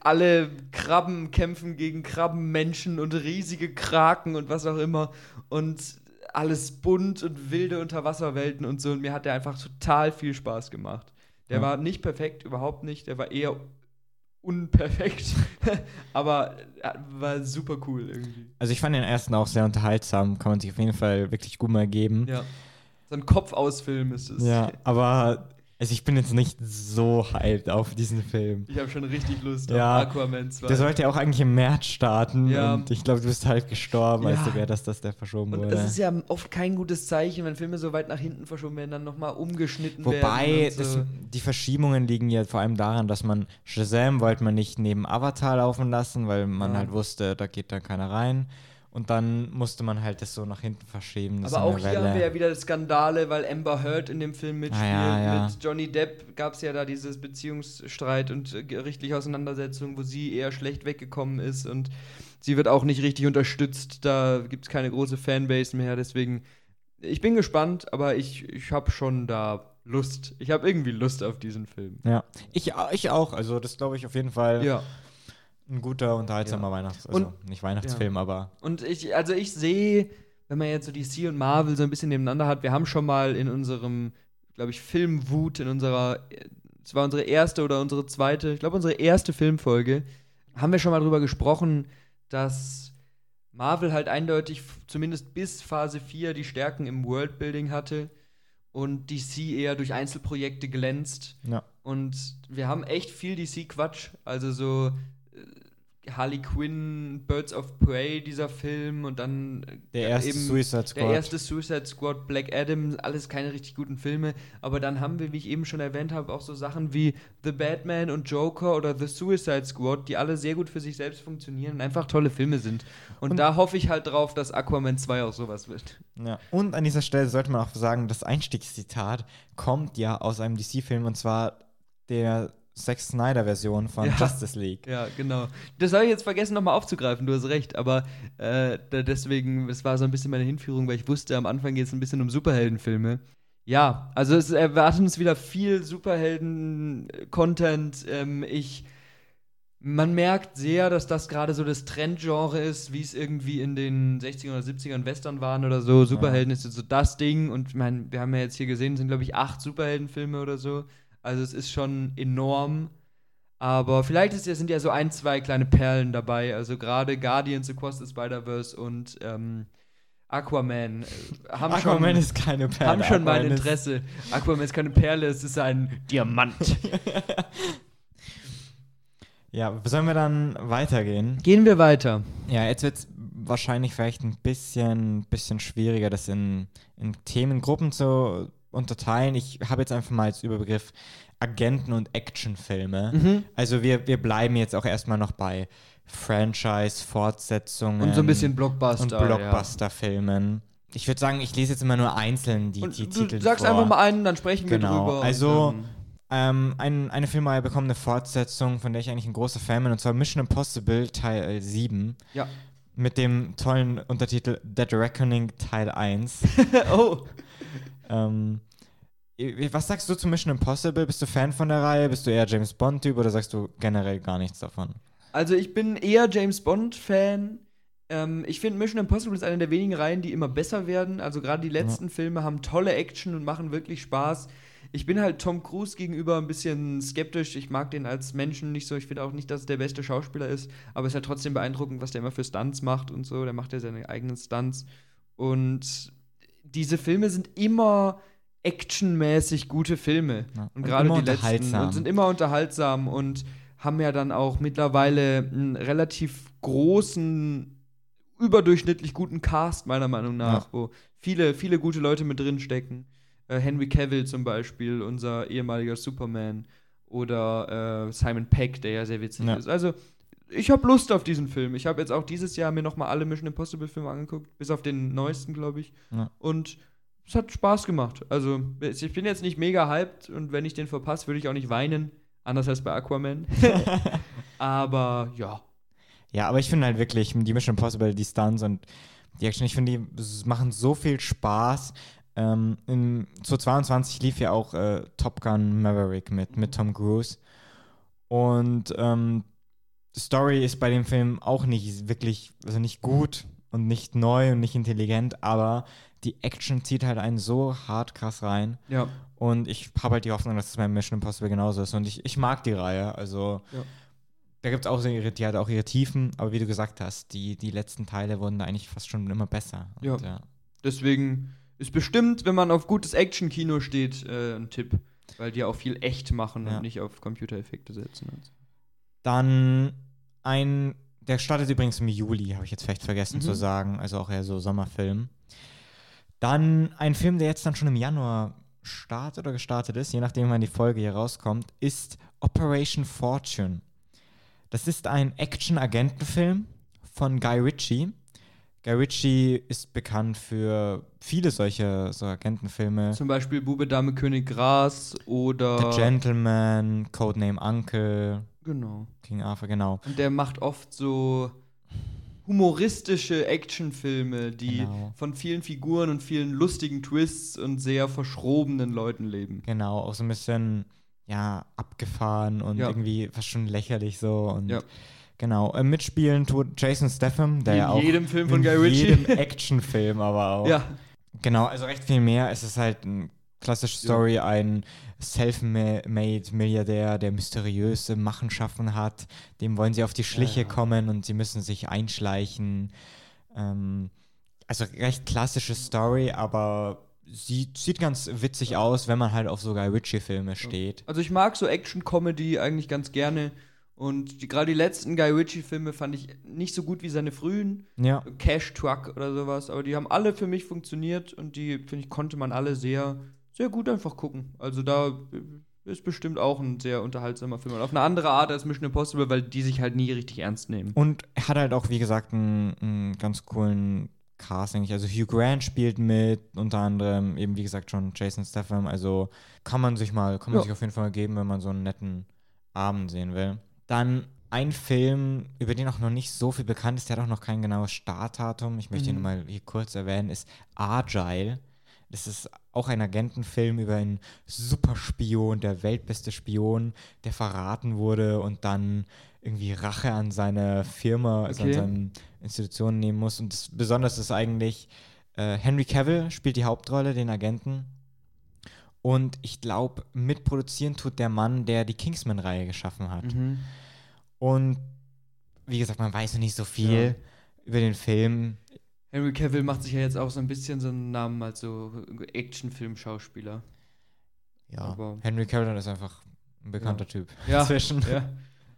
alle Krabben kämpfen gegen Krabbenmenschen und riesige Kraken und was auch immer. Und alles bunt und wilde Unterwasserwelten und so. Und mir hat der einfach total viel Spaß gemacht. Der Ja. war nicht perfekt, überhaupt nicht. Der war eher unperfekt. Aber er war super cool irgendwie. Also ich fand den ersten auch sehr unterhaltsam, kann man sich auf jeden Fall wirklich gut mal geben. Ja. So ein Kopfausfilm ist es. Ja, aber also ich bin jetzt nicht so hyped auf diesen Film. Ich habe schon richtig Lust Ja. auf Aquaman 2. Der sollte ja auch eigentlich im März starten Ja. und ich glaube, du bist halb gestorben, Ja. als du hast, dass der verschoben und wurde. das ist ja oft kein gutes Zeichen, wenn Filme so weit nach hinten verschoben werden, dann nochmal umgeschnitten werden. Wobei, so. das, die Verschiebungen liegen ja vor allem daran, dass man Shazam wollte man nicht neben Avatar laufen lassen, weil man Ja. halt wusste, da geht da keiner rein. Und dann musste man halt das so nach hinten verschieben. das Aber auch hier haben wir ja wieder Skandale, weil Amber Heard in dem Film mitspielt. Ah, ja, ja. Mit Johnny Depp gab es ja da dieses Beziehungsstreit und äh, gerichtliche Auseinandersetzung, wo sie eher schlecht weggekommen ist und sie wird auch nicht richtig unterstützt. Da gibt es keine große Fanbase mehr. Deswegen, ich bin gespannt, aber ich, ich habe schon da Lust. Ich habe irgendwie Lust auf diesen Film. Ja, ich, ich auch. Also das glaube ich auf jeden Fall Ja. Ein guter, unterhaltsamer Weihnachts-, also nicht Weihnachtsfilm, aber Und ich, also ich sehe, wenn man jetzt so DC und Marvel so ein bisschen nebeneinander hat, wir haben schon mal in unserem, glaube ich, Filmwut, in unserer, es war unsere erste oder unsere zweite, ich glaube unsere erste Filmfolge, haben wir schon mal drüber gesprochen, dass Marvel halt eindeutig, zumindest bis Phase 4, die Stärken im Worldbuilding hatte und DC eher durch Einzelprojekte glänzt. ja. Und wir haben echt viel DC-Quatsch. Also so Harley Quinn, Birds of Prey, dieser Film und dann äh, Der erste eben Suicide Squad. der erste Suicide Squad, Black Adam, alles keine richtig guten Filme. Aber dann haben wir, wie ich eben schon erwähnt habe, auch so Sachen wie The Batman und Joker oder The Suicide Squad, die alle sehr gut für sich selbst funktionieren und einfach tolle Filme sind. Und, Und- da hoffe ich halt drauf, dass Aquaman 2 auch sowas wird. Ja. Und an dieser Stelle sollte man auch sagen, das Einstiegszitat kommt ja aus einem DC-Film und zwar der Zack Snyder-Version von Ja. Justice League. Ja, genau. Das habe ich jetzt vergessen nochmal aufzugreifen, du hast recht, aber äh, deswegen, es war so ein bisschen meine Hinführung, weil ich wusste, am Anfang geht es ein bisschen um Superheldenfilme. Ja, also es erwartet uns wieder viel Superhelden-Content. Ähm, ich, man merkt sehr, dass das gerade so das Trendgenre ist, wie es irgendwie in den 60ern oder 70ern Western waren oder so. Superhelden ist jetzt so das Ding und ich meine, wir haben ja jetzt hier gesehen, es sind glaube ich acht Superheldenfilme oder so. Also es ist schon enorm. Aber vielleicht ist, sind ja so ein, zwei kleine Perlen dabei. Also gerade Guardians Across the Spider-Verse und ähm, Aquaman äh, haben Aquaman schon, ist keine Perle. haben schon mein Aquaman ist- Interesse. Aquaman ist keine Perle, es ist ein Diamant. Ja, sollen wir dann weitergehen? Gehen wir weiter. Ja, jetzt wird es wahrscheinlich vielleicht ein bisschen, bisschen schwieriger, das in, in Themengruppen zu unterteilen. Ich habe jetzt einfach mal als Überbegriff Agenten- und Actionfilme. Mhm. Also wir, wir bleiben jetzt auch erstmal noch bei Franchise, Fortsetzungen Und so ein bisschen Blockbuster. und Blockbuster-Filmen. Ich würde sagen, ich lese jetzt immer nur einzeln die, Ja. Und die du Titel sagst vor. einfach mal einen, dann sprechen wir Genau, drüber. und also- Ähm, ein, eine Filmreihe bekommt eine Fortsetzung, von der ich eigentlich ein großer Fan bin, und zwar Mission Impossible Teil 7. Ja. Mit dem tollen Untertitel Dead Reckoning Teil 1. oh, ähm, was sagst du zu Mission Impossible? Bist du Fan von der Reihe? Bist du eher James Bond-Typ oder sagst du generell gar nichts davon? Also ich bin eher James Bond-Fan. Ähm, ich finde Mission Impossible ist eine der wenigen Reihen, die immer besser werden. Also gerade die letzten Filme haben tolle Action und machen wirklich Spaß. Ich bin halt Tom Cruise gegenüber ein bisschen skeptisch. Ich mag den als Menschen nicht so. Ich finde auch nicht, dass er der beste Schauspieler ist. Aber es ist halt trotzdem beeindruckend, was der immer für Stunts macht und so. Der macht ja seine eigenen Stunts. Und diese Filme sind immer actionmäßig gute Filme. Ja. Und gerade immer die letzten und sind immer unterhaltsam und haben ja dann auch mittlerweile einen relativ großen, überdurchschnittlich guten Cast, meiner Meinung nach, Ja. wo viele, viele gute Leute mit drin stecken. Äh, Henry Cavill zum Beispiel, unser ehemaliger Superman. Oder äh, Simon Peck, der ja sehr witzig Ja. ist. Also, ich habe Lust auf diesen Film. Ich habe jetzt auch dieses Jahr mir noch mal alle Mission Impossible Filme angeguckt, bis auf den neuesten, glaube ich. Ja. Und es hat Spaß gemacht. Also, ich bin jetzt nicht mega hyped und wenn ich den verpasse, würde ich auch nicht weinen. Anders als bei Aquaman. Aber ja. Ja, aber ich finde halt wirklich die Mission Impossible, die Stunts und die Action, ich finde, die machen so viel Spaß. Ähm, in, 2022 lief ja auch äh, Top Gun Maverick mit, mit Tom Cruise. Und ähm, die Story ist bei dem Film auch nicht wirklich, also nicht gut und nicht neu und nicht intelligent, aber die Action zieht halt einen so hart krass rein. Ja. Und ich habe halt die Hoffnung, dass es bei Mission Impossible genauso ist. Und ich, ich mag die Reihe. Also Ja. da gibt es auch so ihre, die hat auch ihre Tiefen, aber wie du gesagt hast, die, die letzten Teile wurden da eigentlich fast schon immer besser. Ja. Und, ja. Deswegen ist bestimmt, wenn man auf gutes Action-Kino steht, äh, ein Tipp. Weil die auch viel echt machen Ja. und nicht auf Computereffekte setzen. und so. Dann ein, der startet übrigens im Juli, habe ich jetzt vielleicht vergessen Mhm. zu sagen, also auch eher so Sommerfilm. Dann ein Film, der jetzt dann schon im Januar startet oder gestartet ist, je nachdem, wann die Folge hier rauskommt, ist Operation Fortune. Das ist ein Action-Agentenfilm von Guy Ritchie. Guy Ritchie ist bekannt für viele solche so Agentenfilme. Zum Beispiel Bube, Dame, König, Gras oder. The Gentleman, Codename Uncle, Genau. King Arthur, genau. Und der macht oft so humoristische Actionfilme, die Genau. von vielen Figuren und vielen lustigen Twists und sehr verschrobenen Leuten leben. Genau, auch so ein bisschen, ja, abgefahren und Ja. irgendwie fast schon lächerlich so. Und Ja. Genau, äh, mitspielen tut Jason Statham, der Wie ja in auch jedem Film von in Guy Ritchie. jedem Actionfilm aber auch. Ja, Genau, also recht viel mehr. Es ist halt eine klassische Story, ein self-made Milliardär, der mysteriöse Machenschaften hat. Dem wollen sie auf die Schliche ja. kommen und sie müssen sich einschleichen. Ähm, also recht klassische Story, aber sie sieht ganz witzig aus, wenn man halt auf so Guy Ritchie-Filme steht. also ich mag so Action-Comedy eigentlich ganz gerne. Und die, gerade die letzten Guy Ritchie-Filme fand ich nicht so gut wie seine frühen. Ja. Cash Truck oder sowas. Aber die haben alle für mich funktioniert und die, finde ich, konnte man alle sehr, sehr gut einfach gucken. Also da äh, ist bestimmt auch ein sehr unterhaltsamer Film. Und auf eine andere Art als Mission Impossible, weil die sich halt nie richtig ernst nehmen. Und er hat halt auch, wie gesagt, einen, einen ganz coolen Cast, denke ich. Also Hugh Grant spielt mit, unter anderem eben, wie gesagt, schon Jason Statham. Also kann man sich mal, kann man Ja. sich auf jeden Fall mal geben, wenn man so einen netten Abend sehen will. Dann ein Film, über den auch noch nicht so viel bekannt ist, der hat auch noch kein genaues Startdatum. Ich möchte ihn Mhm. nur mal hier kurz erwähnen, ist Agile. Das ist auch ein Agentenfilm über einen Superspion, der weltbeste Spion, der verraten wurde und dann irgendwie Rache an seine Firma, also an Okay. seine Institutionen nehmen muss. Und das besonders ist eigentlich, äh, Henry Cavill spielt die Hauptrolle, den Agenten. Und ich glaube, mitproduzieren tut der Mann, der die Kingsman-Reihe geschaffen hat. Mhm. Und wie gesagt, man weiß noch nicht so viel Ja. über den Film. Henry Cavill macht sich ja jetzt auch so ein bisschen so einen Namen als so Actionfilm-Schauspieler. Ja, Aber- Henry Cavill ist einfach ein bekannter Ja. Typ. Ja, Inzwischen. Ja.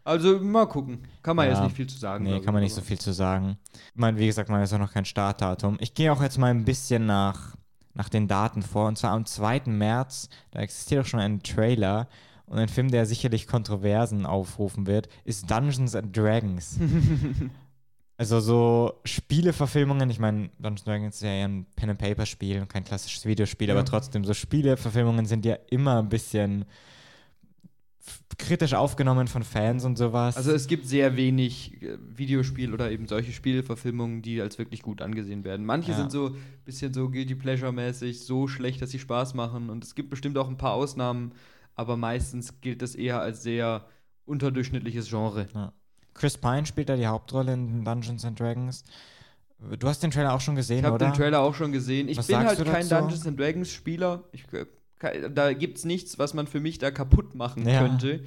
Also mal gucken. Kann man Ja. jetzt nicht viel zu sagen. Nee, kann man ich, nicht so viel zu sagen. Ich meine, wie gesagt, man ist auch noch kein Startdatum. Ich gehe auch jetzt mal ein bisschen nach, nach den Daten vor. Und zwar am 2. März, da existiert auch schon ein Trailer. Und ein Film, der sicherlich Kontroversen aufrufen wird, ist Dungeons and Dragons. also so Spieleverfilmungen, ich meine, Dungeons Dragons ist ja eher ein Pen-and-Paper-Spiel und kein klassisches Videospiel, Ja. aber trotzdem, so Spieleverfilmungen sind ja immer ein bisschen kritisch aufgenommen von Fans und sowas. Also es gibt sehr wenig äh, Videospiel- oder eben solche Spielverfilmungen, die als wirklich gut angesehen werden. Manche Ja. sind so ein bisschen so Guilty Pleasure-mäßig, so schlecht, dass sie Spaß machen. Und es gibt bestimmt auch ein paar Ausnahmen, aber meistens gilt das eher als sehr unterdurchschnittliches Genre. Chris Pine spielt da die Hauptrolle in Dungeons and Dragons. Du hast den Trailer auch schon gesehen, Ich habe oder? den Trailer auch schon gesehen. Ich Was bin halt kein? Dungeons and Dragons Spieler. Ich, äh, da gibt's nichts, was man für mich da kaputt machen Ja. könnte.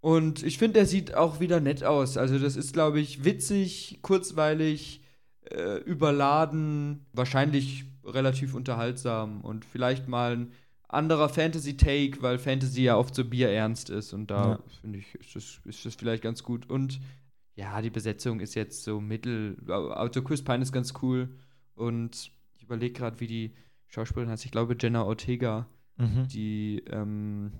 Und ich finde, der sieht auch wieder nett aus. Also das ist, glaube ich, witzig, kurzweilig, äh, überladen, wahrscheinlich relativ unterhaltsam und vielleicht mal ein anderer Fantasy-Take, weil Fantasy ja oft so bierernst ist und da Ja. finde ich, ist das, ist das vielleicht ganz gut. Und ja, die Besetzung ist jetzt so mittel. Also Chris Pine ist ganz cool und ich überlege gerade, wie die Schauspielerin heißt. Ich glaube Jenna Ortega, Mhm. die ähm,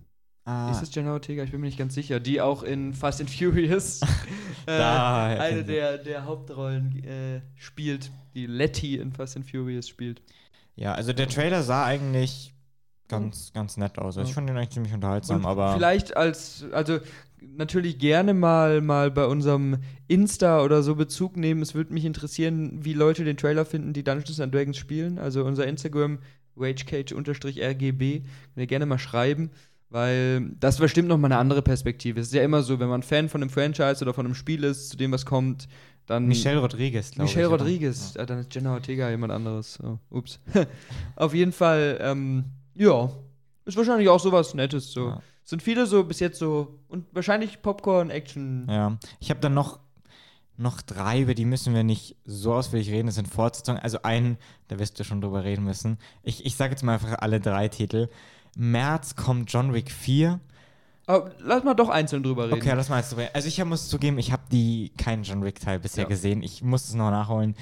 Ah, ist es Jenna Ortega? Ich bin mir nicht ganz sicher. Die auch in Fast and Furious äh, eine der, der Hauptrollen äh, spielt, die Letty in Fast and Furious spielt. ja, also der Trailer sah eigentlich ganz, ganz nett aus. Also Ja. ich fand ihn eigentlich ziemlich unterhaltsam, Und aber vielleicht als, also natürlich gerne mal, mal bei unserem Insta oder so Bezug nehmen. Es würde mich interessieren, wie Leute den Trailer finden, die Dungeons and Dragons spielen. Also unser Instagram, ragecage-rgb, könnt ihr gerne mal schreiben, weil das bestimmt noch mal eine andere Perspektive. Es ist ja immer so, wenn man Fan von einem Franchise oder von einem Spiel ist, zu dem was kommt, dann Michelle Rodriguez, glaube ich. Michelle? Rodriguez, ah, dann ist Jenna Ortega jemand anderes. Oh, ups. Auf jeden Fall, ähm, ja, ist wahrscheinlich auch sowas Nettes. So. Ja. Sind viele so bis jetzt so und wahrscheinlich Popcorn-Action. Ja. ja. Ich habe dann noch, noch drei, über die müssen wir nicht so ausführlich reden. Das sind Fortsetzungen. Also einen, da wirst du schon drüber reden müssen. Ich, ich sage jetzt mal einfach alle drei Titel. März kommt John Wick 4. Aber lass mal doch einzeln drüber reden. Okay, lass mal jetzt drüber. Also ich hab- muss zugeben, ich habe die keinen John Wick Teil bisher Ja. gesehen. Ich muss es noch nachholen.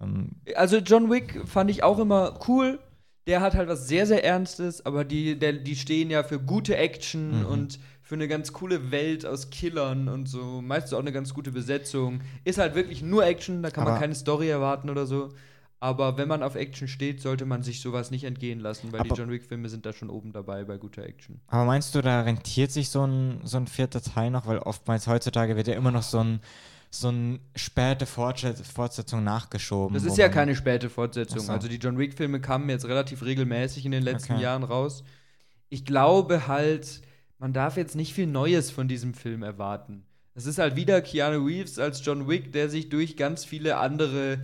Ähm, Also John Wick fand ich auch immer cool. Der hat halt was sehr, sehr Ernstes, aber die, der, die stehen ja für gute Action Mhm. und für eine ganz coole Welt aus Killern und so. Meistens auch eine ganz gute Besetzung. Ist halt wirklich nur Action, da kann man Aber- keine Story erwarten oder so. Aber wenn man auf Action steht, sollte man sich sowas nicht entgehen lassen, weil die John Wick-Filme sind da schon oben dabei bei guter Action. aber meinst du, da rentiert sich so ein, so ein vierter Teil noch? Weil oftmals heutzutage wird ja immer noch so ein, so ein späte Fortsetzung nachgeschoben. Das ist ja keine späte Fortsetzung. So. Also die John Wick-Filme kamen jetzt relativ regelmäßig in den letzten Okay. Jahren raus. Ich glaube halt, man darf jetzt nicht viel Neues von diesem Film erwarten. Es ist halt wieder Keanu Reeves als John Wick, der sich durch ganz viele andere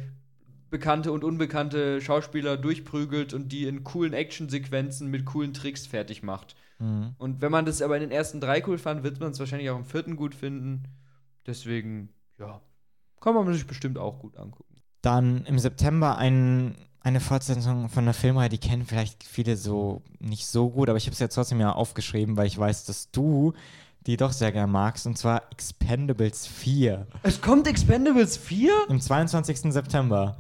bekannte und unbekannte Schauspieler durchprügelt und die in coolen Actionsequenzen mit coolen Tricks fertig macht. Mhm. Und wenn man das aber in den ersten drei cool fand, wird man es wahrscheinlich auch im vierten gut finden. Deswegen, ja, kann man sich bestimmt auch gut angucken. Dann im September ein, eine Fortsetzung von einer Filmreihe, die kennen vielleicht viele so nicht so gut, aber ich habe es jetzt trotzdem ja aufgeschrieben, weil ich weiß, dass du die doch sehr gerne magst, und zwar Expendables 4 Es kommt Expendables 4? im 22. September.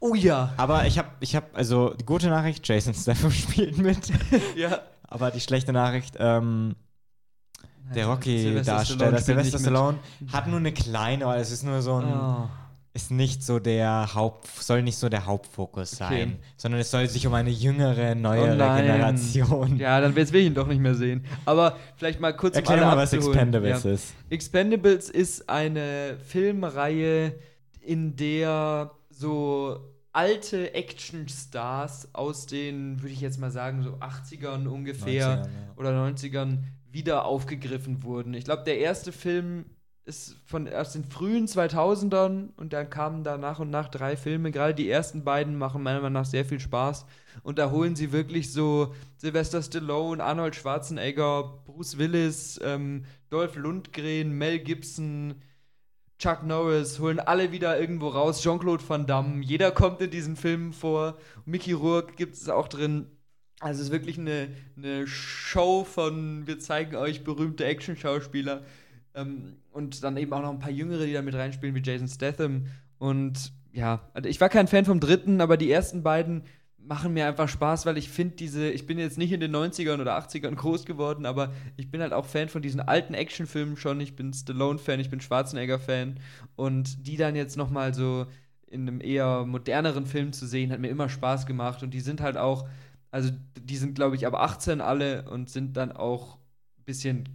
Oh ja. Aber ich habe, ich habe, also die gute Nachricht, Jason Statham spielt mit, Ja. aber die schlechte Nachricht, ähm, der Rocky-Darsteller, Sylvester Stallone, hat nur eine kleine, aber es ist nur so ein, Oh. ist nicht so der Haupt, soll nicht so der Hauptfokus sein, Okay. sondern es soll sich um eine jüngere, neuere Oh. Generation. Ja, dann will ich ihn doch nicht mehr sehen. Aber vielleicht mal kurz Erklär um mal, was abzuholen. Expendables Ja. ist. Expendables ist eine Filmreihe, in der so alte Actionstars aus den, würde ich jetzt mal sagen, so 80ern ungefähr 90ern, ja. oder 90ern wieder aufgegriffen wurden. Ich glaube, der erste Film ist von aus den frühen 2000ern und dann kamen da nach und nach drei Filme. Gerade die ersten beiden machen meiner Meinung nach sehr viel Spaß und da holen sie wirklich so Sylvester Stallone, Arnold Schwarzenegger, Bruce Willis, ähm, Dolph Lundgren, Mel Gibson, Chuck Norris, holen alle wieder irgendwo raus, Jean-Claude Van Damme, jeder kommt in diesen Filmen vor, Mickey Rourke gibt es auch drin. Also es ist wirklich eine, eine Show von, wir zeigen euch berühmte Action-Schauspieler ähm, und dann eben auch noch ein paar Jüngere, die da mit reinspielen, wie Jason Statham. Und ja, also ich war kein Fan vom dritten, aber die ersten beiden machen mir einfach Spaß, weil ich finde diese, ich bin jetzt nicht in den 90ern oder 80ern groß geworden, aber ich bin halt auch Fan von diesen alten Actionfilmen schon. Ich bin Stallone-Fan, ich bin Schwarzenegger-Fan und die dann jetzt noch mal so in einem eher moderneren Film zu sehen, hat mir immer Spaß gemacht und die sind halt auch, also die sind glaube ich ab 18 alle und sind dann auch ein bisschen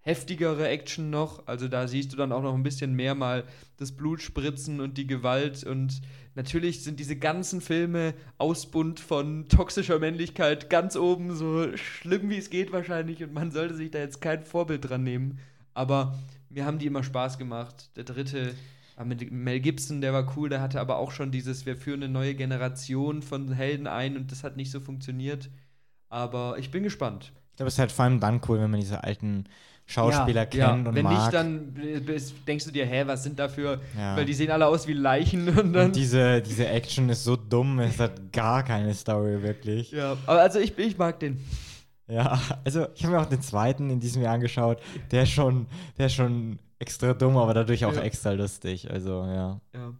heftigere Action noch. Also da siehst du dann auch noch ein bisschen mehr mal das Blutspritzen und die Gewalt. Und natürlich sind diese ganzen Filme Ausbund von toxischer Männlichkeit ganz oben, so schlimm wie es geht wahrscheinlich. Und man sollte sich da jetzt kein Vorbild dran nehmen. Aber mir haben die immer Spaß gemacht. Der dritte äh, mit Mel Gibson, der war cool, der hatte aber auch schon dieses, wir führen eine neue Generation von Helden ein und das hat nicht so funktioniert. Aber ich bin gespannt. Ich glaube, es ist halt vor allem dann cool, wenn man diese alten Schauspieler ja, kennt ja. und Wenn mag. nicht, dann denkst du dir, hä, was sind da für, Ja. weil die sehen alle aus wie Leichen und dann. und diese, diese Action ist so dumm, es hat gar keine Story wirklich. ja, aber also ich, ich mag den. Ja, also ich habe mir auch den zweiten in diesem Jahr angeschaut. Der schon, der schon extra dumm, aber dadurch auch Ja. extra lustig. Also ja. Ja.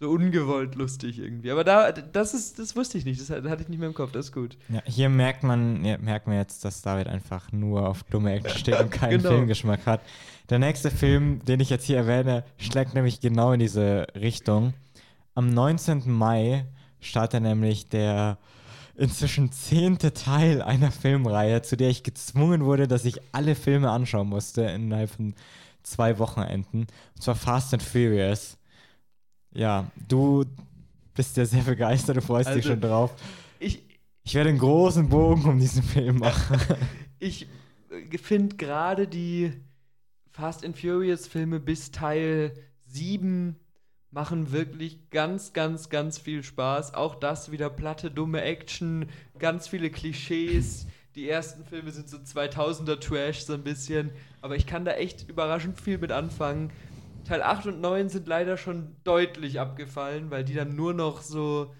So ungewollt lustig irgendwie. Aber da, das ist, das wusste ich nicht. Das hatte ich nicht mehr im Kopf. Das ist gut. ja hier merkt man, ja, merkt man jetzt, dass David einfach nur auf dumme Action steht und keinen Genau. Filmgeschmack hat. Der nächste Film, den ich jetzt hier erwähne, schlägt nämlich genau in diese Richtung. Am 19. Mai startet nämlich der inzwischen zehnte Teil einer Filmreihe, zu der ich gezwungen wurde, dass ich alle Filme anschauen musste innerhalb von zwei Wochenenden. Und zwar Fast and Furious. Ja, du bist ja sehr begeistert, du freust dich Also- schon drauf. Ich, Ich werde einen großen Bogen um diesen Film machen. ich finde gerade die Fast and Furious Filme bis Teil 7 machen wirklich ganz, ganz, ganz viel Spaß. Auch das wieder platte, dumme Action, ganz viele Klischees. Die ersten Filme sind so 2000er Trash so ein bisschen, aber ich kann da echt überraschend viel mit anfangen. Teil 8 und 9 sind leider schon deutlich abgefallen, weil die dann nur noch so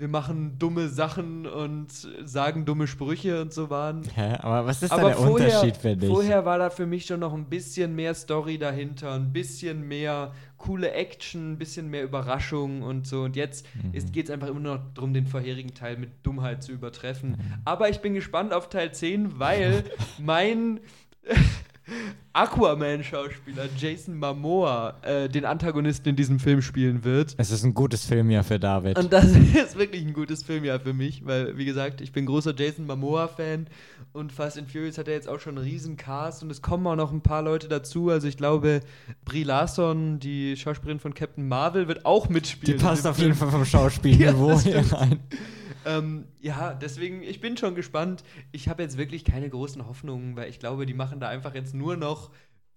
wir machen dumme Sachen und sagen dumme Sprüche und so waren. Hä? Aber was ist da Aber der vorher, Unterschied für dich? vorher war da für mich schon noch ein bisschen mehr Story dahinter, ein bisschen mehr coole Action, ein bisschen mehr Überraschung und so. Und jetzt Mhm. geht es einfach immer noch darum, den vorherigen Teil mit Dummheit zu übertreffen. Mhm. Aber ich bin gespannt auf Teil 10, weil mein Aquaman-Schauspieler Jason Momoa äh, den Antagonisten in diesem Film spielen wird. es ist ein gutes Filmjahr für David. Und das ist wirklich ein gutes Filmjahr für mich, weil, wie gesagt, ich bin großer Jason Momoa-Fan und Fast and Furious hat ja jetzt auch schon einen riesen Cast und es kommen auch noch ein paar Leute dazu. Also ich glaube, Brie Larson, die Schauspielerin von Captain Marvel, wird auch Die mitspielen. in passt auf jeden. Fall vom Schauspielniveau Ja, hier rein. Ähm, ja, deswegen, ich bin schon gespannt. Ich habe jetzt wirklich keine großen Hoffnungen, weil ich glaube, die machen da einfach jetzt nur noch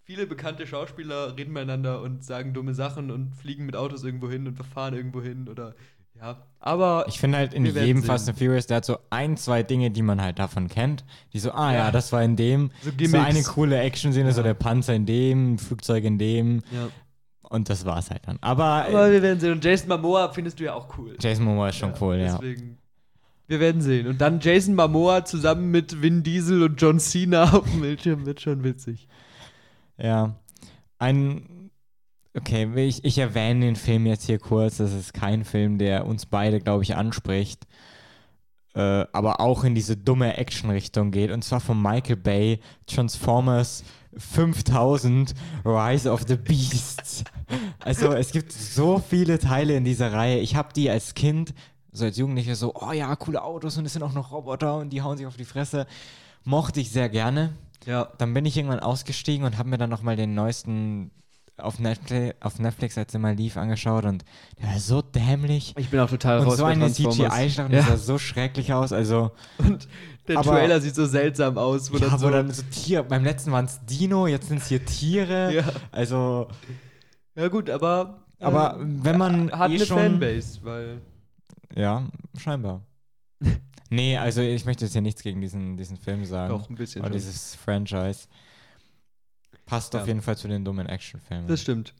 viele bekannte Schauspieler reden miteinander und sagen dumme Sachen und fliegen mit Autos irgendwo hin und fahren irgendwo hin oder ja. Aber Ich finde halt in jedem sehen. Fast and Furious, der hat so ein, zwei Dinge, die man halt davon kennt. Die so, ah ja, Ja. das war in dem. So So, eine coole Action-Szene, so Ja. der Panzer in dem, Flugzeug in dem. ja. Und das war's halt dann. Aber, Aber äh, wir werden sehen. Und Jason Momoa findest du ja auch cool. Jason Momoa ist schon cool, ja. Deswegen. Wir werden sehen. Und dann Jason Momoa zusammen mit Vin Diesel und John Cena auf dem Bildschirm wird schon witzig. Ja. Ein. Okay, ich, ich erwähne den Film jetzt hier kurz. Das ist kein Film, der uns beide, glaube ich, anspricht. Äh, aber auch in diese dumme Action-Richtung geht. Und zwar von Michael Bay, Transformers 5000, Rise of the Beasts. Also es gibt so viele Teile in dieser Reihe. Ich habe die als Kind, so als Jugendlicher, so, oh ja, coole Autos und es sind auch noch Roboter und die hauen sich auf die Fresse. Mochte ich sehr gerne Ja. dann bin ich irgendwann ausgestiegen und habe mir dann nochmal den neuesten auf Netflix, auf Netflix, als er mal lief, angeschaut und der war so dämlich. Ich bin auch total Und raus so eine. CGI-Schlacht, Ja. das sah so schrecklich aus. Also, Und der Aber- Trailer sieht so seltsam aus. Wo ja, dann so, dann so Tier, beim letzten waren es Dino, jetzt sind es hier Tiere. ja. Also, ja, gut, aber. aber äh, wenn man hat eh eine schon. Fanbase, weil. Ja, scheinbar. nee, also ich möchte jetzt hier nichts gegen diesen, diesen Film sagen. Doch, ein bisschen. Oder schon. dieses Franchise. Passt Ja. auf jeden Fall zu den dummen Actionfilmen. Das stimmt.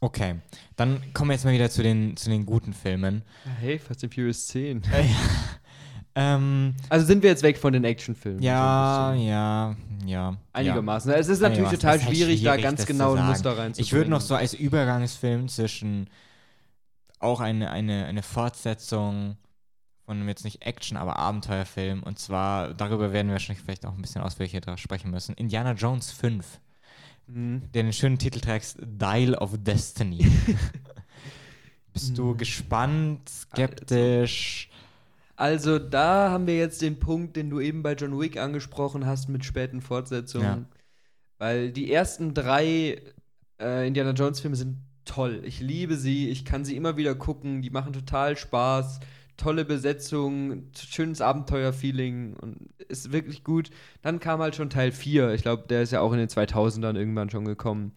Okay, dann kommen wir jetzt mal wieder zu den, zu den guten Filmen. Hey, Fast and Furious 10. Ähm, Also sind wir jetzt weg von den Actionfilmen. ja, so ja, ja. Einigermaßen. Es ist natürlich total ist halt schwierig, da schwierig, ganz genau ein. Muster reinzubringen. Ich würde noch so als Übergangsfilm zwischen auch eine, eine, eine Fortsetzung von einem jetzt nicht Action, aber Abenteuerfilm. Und zwar, darüber werden wir wahrscheinlich vielleicht auch ein bisschen ausführlicher sprechen müssen. Indiana Jones 5, Mhm. der den schönen Titel trägt, Dial of Destiny. Bist du Mhm. gespannt, skeptisch? Also da haben wir jetzt den Punkt, den du eben bei John Wick angesprochen hast mit späten Fortsetzungen. Ja. Weil die ersten drei äh, Indiana Jones Filme sind toll. Ich liebe sie, ich kann sie immer wieder gucken, die machen total Spaß. Tolle Besetzung, schönes Abenteuerfeeling und ist wirklich gut. Dann kam halt schon Teil 4. Ich glaube, der ist ja auch in den 2000ern irgendwann schon gekommen.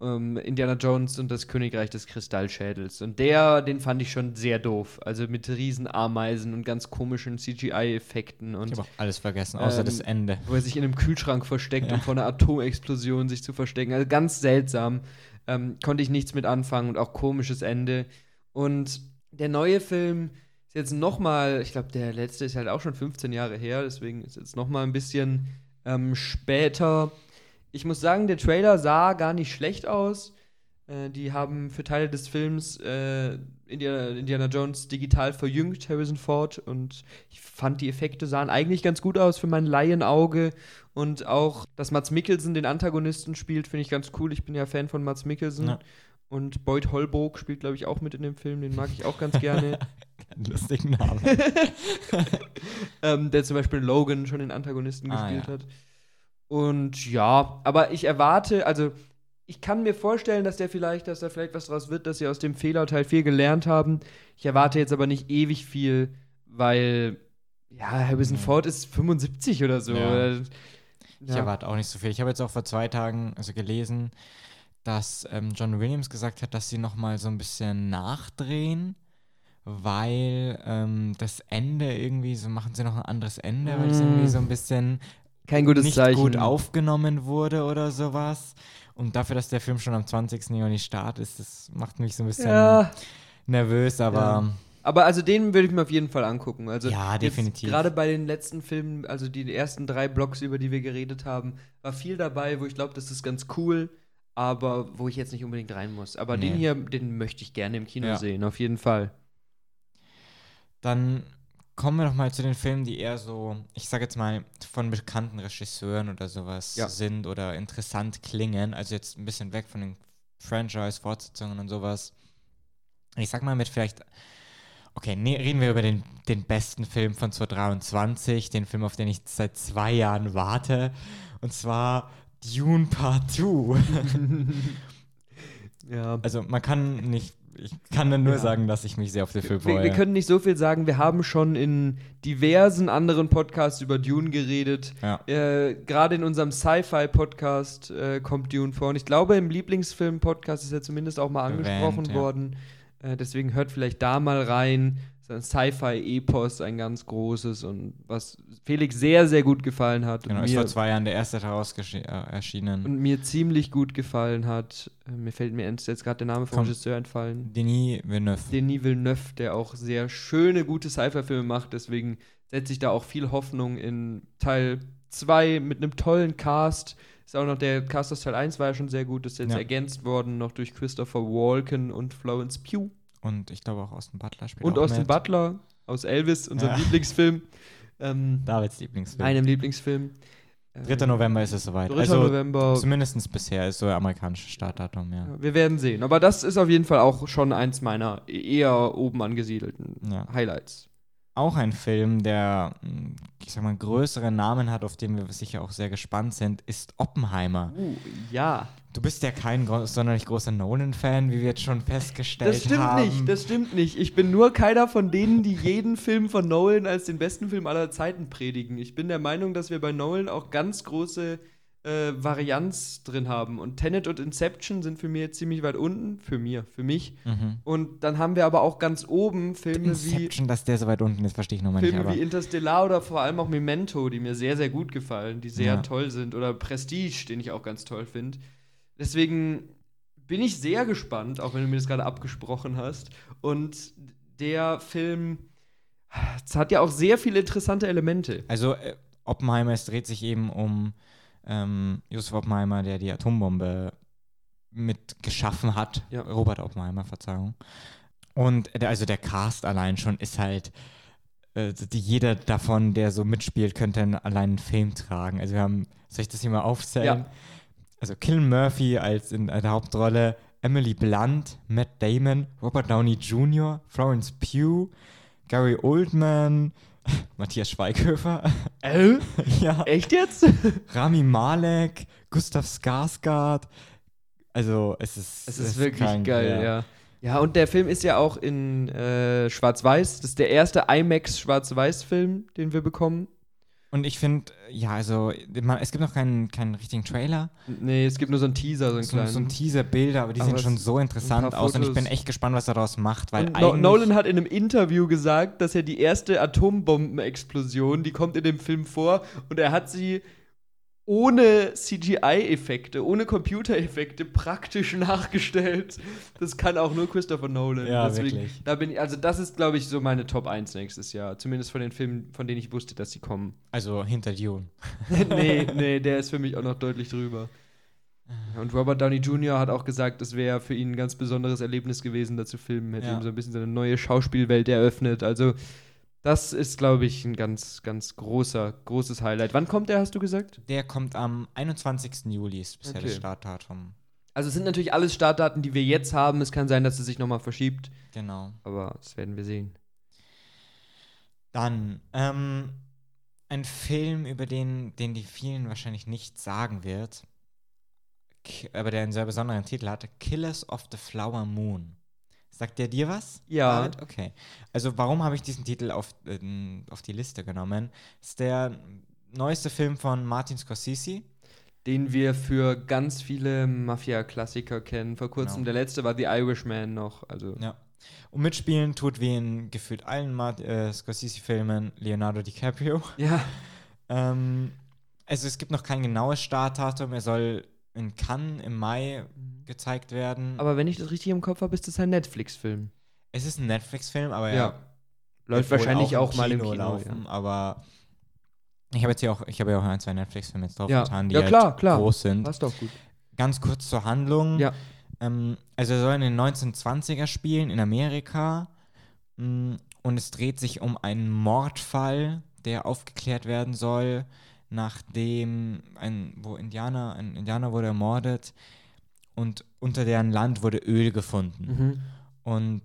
Ähm, Indiana Jones und das Königreich des Kristallschädels. Und der, den fand ich schon sehr doof. Also mit Riesenameisen und ganz komischen CGI-Effekten und Ich habe auch alles vergessen, außer Ähm, das Ende. wo er sich in einem Kühlschrank versteckt, Ja. um vor einer Atomexplosion sich zu verstecken. Also ganz seltsam. Ähm, konnte ich nichts mit anfangen und auch komisches Ende. Und der neue Film ist jetzt noch mal, ich glaube, der letzte ist halt auch schon 15 Jahre her, deswegen ist jetzt noch mal ein bisschen ähm, später. Ich muss sagen, der Trailer sah gar nicht schlecht aus. Äh, die haben für Teile des Films äh, Indiana, Indiana Jones digital verjüngt, Harrison Ford, und ich fand, die Effekte sahen eigentlich ganz gut aus für mein Laienauge. Und auch, dass Mats Mikkelsen den Antagonisten spielt, finde ich ganz cool. Ich bin ja Fan von Mats Mikkelsen. Ja. Und Boyd Holbrook spielt, glaube ich, auch mit in dem Film. Den mag ich auch ganz gerne. Lustigen Namen. ähm, der zum Beispiel Logan schon den Antagonisten Ah, gespielt ja. hat. Und ja, aber ich erwarte, also ich kann mir vorstellen, dass der vielleicht, dass da vielleicht was draus wird, dass sie aus dem Fehler Teil 4 gelernt haben. Ich erwarte jetzt aber nicht ewig viel, weil ja, Harrison Nee. Ford ist 75 oder so. Ja. Ja. Ich erwarte auch nicht so viel. Ich habe jetzt auch vor zwei Tagen also gelesen, dass ähm, John Williams gesagt hat, dass sie noch mal so ein bisschen nachdrehen, weil ähm, das Ende irgendwie, so machen sie noch ein anderes Ende, weil es irgendwie so ein bisschen Kein gutes nicht Zeichen. gut aufgenommen wurde oder sowas. Und dafür, dass der Film schon am 20. Juni Start ist, das macht mich so ein bisschen Ja, nervös, aber Ja. aber also den würde ich mir auf jeden Fall angucken. Also Ja, definitiv. Gerade bei den letzten Filmen, also die ersten drei Blocks, über die wir geredet haben, war viel dabei, wo ich glaube, das ist ganz cool, aber wo ich jetzt nicht unbedingt rein muss. Aber den Nee. hier, den möchte ich gerne im Kino Ja. sehen, auf jeden Fall. Dann kommen wir noch mal zu den Filmen, die eher so, ich sage jetzt mal, von bekannten Regisseuren oder sowas Ja. sind oder interessant klingen. Also jetzt ein bisschen weg von den Franchise-Fortsetzungen und sowas. Ich sag mal mit vielleicht, okay, nee, reden wir über den, den besten Film von 2023, den Film, auf den ich seit zwei Jahren warte. Und zwar Dune Part 2. Ja. Also man kann nicht, ich kann dann nur Ja. sagen, dass ich mich sehr auf den Film Wir, freue. wir können nicht so viel sagen. Wir haben schon in diversen anderen Podcasts über Dune geredet. ja. Äh, Gerade in unserem Sci-Fi-Podcast äh, kommt Dune vor. Und ich glaube, im Lieblingsfilm-Podcast ist er zumindest auch mal angesprochen ja. worden. Äh, deswegen hört vielleicht da mal rein. Sci-Fi-Epos, ein ganz großes und was Felix sehr, sehr gut gefallen hat. Genau, und, ist vor zwei Jahren der erste daraus äh, erschienen. und mir ziemlich gut gefallen hat. Äh, mir fällt mir jetzt gerade der Name vom. Regisseur entfallen. Denis Villeneuve. Denis Villeneuve, der auch sehr schöne, gute Sci-Fi-Filme macht. Deswegen setze ich da auch viel Hoffnung in Teil 2 mit einem tollen Cast. Ist auch noch der Cast aus Teil 1 war ja schon sehr gut. Ist jetzt Ja. ergänzt worden noch durch Christopher Walken und Florence Pugh. Und ich glaube auch Austin Butler spielt Und Austin mit. Butler aus Elvis, unserem Ja. Lieblingsfilm. Ähm, Davids Lieblingsfilm. einem Lieblingsfilm. 3. Ähm, November ist es soweit. 3. Also November. zumindest bisher ist so der amerikanische Startdatum, ja. Ja, wir werden sehen. Aber das ist auf jeden Fall auch schon eins meiner eher oben angesiedelten Ja. Highlights. Auch ein Film, der, mh, ich sag mal, größere Namen hat, auf den wir sicher auch sehr gespannt sind, ist Oppenheimer. Uh, ja. Du bist ja kein sonderlich großer Nolan-Fan, wie wir jetzt schon festgestellt Das stimmt haben. nicht, das stimmt nicht. Ich bin nur keiner von denen, die jeden Film von Nolan als den besten Film aller Zeiten predigen. Ich bin der Meinung, dass wir bei Nolan auch ganz große äh, Varianz drin haben. Und Tenet und Inception sind für mich ziemlich weit unten. Für mir, für mich. mhm. Und dann haben wir aber auch ganz oben Filme wie. Inception, dass der so weit unten ist, verstehe ich nochmal nicht. Filme wie Interstellar oder vor allem auch Memento, die mir sehr, sehr gut gefallen, die sehr Ja. toll sind. Oder Prestige, den ich auch ganz toll finde. Deswegen bin ich sehr gespannt, auch wenn du mir das gerade abgesprochen hast. Und der Film hat ja auch sehr viele interessante Elemente. Also äh, Oppenheimer, es dreht sich eben um ähm, Josef Oppenheimer, der die Atombombe mit geschaffen hat. Ja. Robert Oppenheimer, Verzeihung. Und der, also der Cast allein schon ist halt, äh, die, jeder davon, der so mitspielt, könnte einen, allein einen Film tragen. Also wir haben, soll ich das hier mal aufzählen? Ja. Also Killian Murphy als in der Hauptrolle, Emily Blunt, Matt Damon, Robert Downey Jr., Florence Pugh, Gary Oldman, Matthias Schweighöfer, Äh? ja, Echt jetzt? Rami Malek, Gustav Skarsgård. Also es ist Es ist wirklich krank, geil, ja. ja. und der Film ist ja auch in äh, Schwarz-Weiß. Das ist der erste IMAX-Schwarz-Weiß-Film, den wir bekommen. Und ich finde, ja, also man, es gibt noch keinen, keinen richtigen Trailer, Nee, es gibt nur so einen Teaser, so einen so, kleinen. so ein Teaser-Bilder, aber die Aber sehen schon so interessant aus und ich bin echt gespannt, was er daraus macht, weil no eigentlich, Nolan hat in einem Interview gesagt, dass er die erste Atombombenexplosion, die kommt in dem Film vor, und er hat sie ohne CGI-Effekte, ohne Computereffekte praktisch nachgestellt. Das kann auch nur Christopher Nolan. Ja, Deswegen, wirklich. Da bin ich, also das ist, glaube ich, so meine Top 1 nächstes Jahr. Zumindest von den Filmen, von denen ich wusste, dass sie kommen. also hinter Dune. nee, nee, der ist für mich auch noch deutlich drüber. Und Robert Downey Jr. hat auch gesagt, es wäre für ihn ein ganz besonderes Erlebnis gewesen, da zu filmen. Hätte Ja. ihm so ein bisschen seine neue Schauspielwelt eröffnet. Also, das ist, glaube ich, ein ganz, ganz großer, großes Highlight. Wann kommt der, hast du gesagt? Der kommt am 21. Juli, ist bisher das Okay. Startdatum. Also, es sind natürlich alles Startdaten, die wir jetzt haben. Es kann sein, dass es sich nochmal verschiebt, Genau. aber das werden wir sehen. Dann ähm, ein Film, über den, den die vielen wahrscheinlich nicht sagen wird, aber der einen sehr besonderen Titel hat: Killers of the Flower Moon. Sagt der dir was? Ja. David? Okay. Also, warum habe ich diesen Titel auf, ähm, auf die Liste genommen? Ist der neueste Film von Martin Scorsese. Den wir für ganz viele Mafia-Klassiker kennen. Vor kurzem, Genau. der letzte war The Irishman noch. Also, Ja. Und mitspielen tut wie in gefühlt allen Mart äh, Scorsese-Filmen Leonardo DiCaprio. ja. Ähm, also es gibt noch kein genaues Startdatum. Er soll in Cannes im Mai gezeigt werden. Aber wenn ich das richtig im Kopf habe, ist das ein Netflix-Film. es ist ein Netflix-Film, aber Ja. er Läuft wahrscheinlich auch, mal im Kino. laufen. ja. Aber ich habe jetzt hier auch, ich habe ja auch ein, zwei Netflix-Filme jetzt drauf Ja. getan, die Ja, halt klar, klar. groß sind. Passt doch gut. Ganz kurz zur Handlung. Ja. Ähm, also er soll in den 1920er spielen in Amerika. Mm, Und es dreht sich um einen Mordfall, der aufgeklärt werden soll, nachdem ein, wo Indianer, ein Indianer wurde ermordet und unter deren Land wurde Öl gefunden. Mhm. Und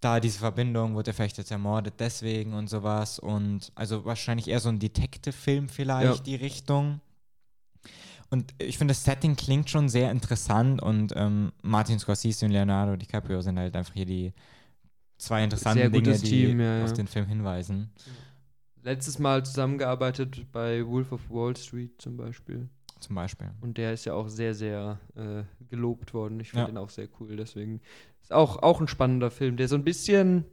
da diese Verbindung wurde er vielleicht jetzt ermordet deswegen und sowas. Und also wahrscheinlich eher so ein Detective-Film vielleicht, Ja. die Richtung. Und ich finde, das Setting klingt schon sehr interessant und ähm, Martin Scorsese und Leonardo DiCaprio sind halt einfach hier die zwei interessanten Dinge, die Team, ja, auf ja. den Film hinweisen. Letztes Mal zusammengearbeitet bei Wolf of Wall Street zum Beispiel. Zum Beispiel. Und der ist ja auch sehr, sehr äh, gelobt worden. Ich finde Ja. den auch sehr cool. Deswegen ist auch, auch ein spannender Film, der so ein bisschen.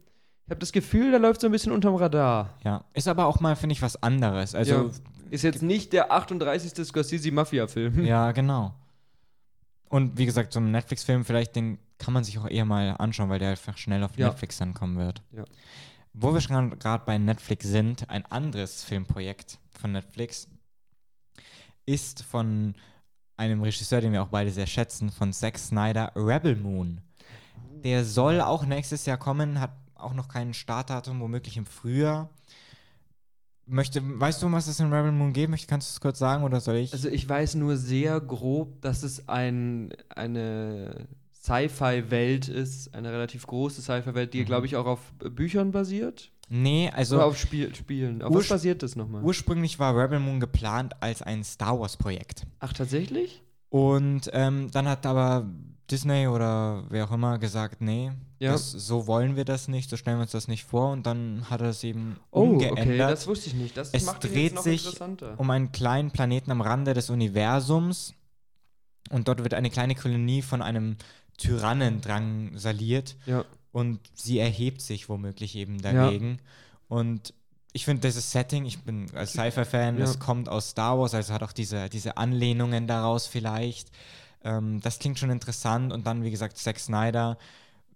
Ich habe das Gefühl, der läuft so ein bisschen unterm Radar. Ja. Ist aber auch mal, finde ich, was anderes. Also, Ja. Ist jetzt nicht der 38. Scorsese-Mafia-Film. Ja, genau. Und wie gesagt, so ein Netflix-Film, vielleicht den kann man sich auch eher mal anschauen, weil der einfach schnell auf Ja. Netflix dann kommen wird. Ja. Wo wir schon gerade bei Netflix sind, ein anderes Filmprojekt von Netflix ist von einem Regisseur, den wir auch beide sehr schätzen, von Zack Snyder, Rebel Moon. Der soll auch nächstes Jahr kommen, hat auch noch kein Startdatum, womöglich im Frühjahr. Möchte, weißt du, was es in Rebel Moon geht? Möchte, kannst du es kurz sagen oder soll ich? Also ich weiß nur sehr grob, dass es ein, eine Sci-Fi-Welt ist, eine relativ große Sci-Fi-Welt, die, Mhm. glaube ich, auch auf Büchern basiert. nee, also Oder auf Spiel Spielen. Auf was basiert das nochmal? Ursprünglich war Rebel Moon geplant als ein Star Wars-Projekt. Ach, tatsächlich? Und ähm, dann hat aber Disney oder wer auch immer gesagt, nee, Ja. das, so wollen wir das nicht, so stellen wir uns das nicht vor. Und dann hat er es eben Oh, umgeändert okay, das wusste ich nicht. Das Es macht dreht sich um einen kleinen Planeten am Rande des Universums. Und dort wird eine kleine Kolonie von einem Tyrannen drangsaliert. Ja. und sie erhebt sich womöglich eben dagegen. Und ich finde dieses Setting, ich bin als Sci-Fi-Fan, Ja. es kommt aus Star Wars, also hat auch diese, diese Anlehnungen daraus vielleicht. Ähm, das klingt schon interessant. Und dann, wie gesagt, Zack Snyder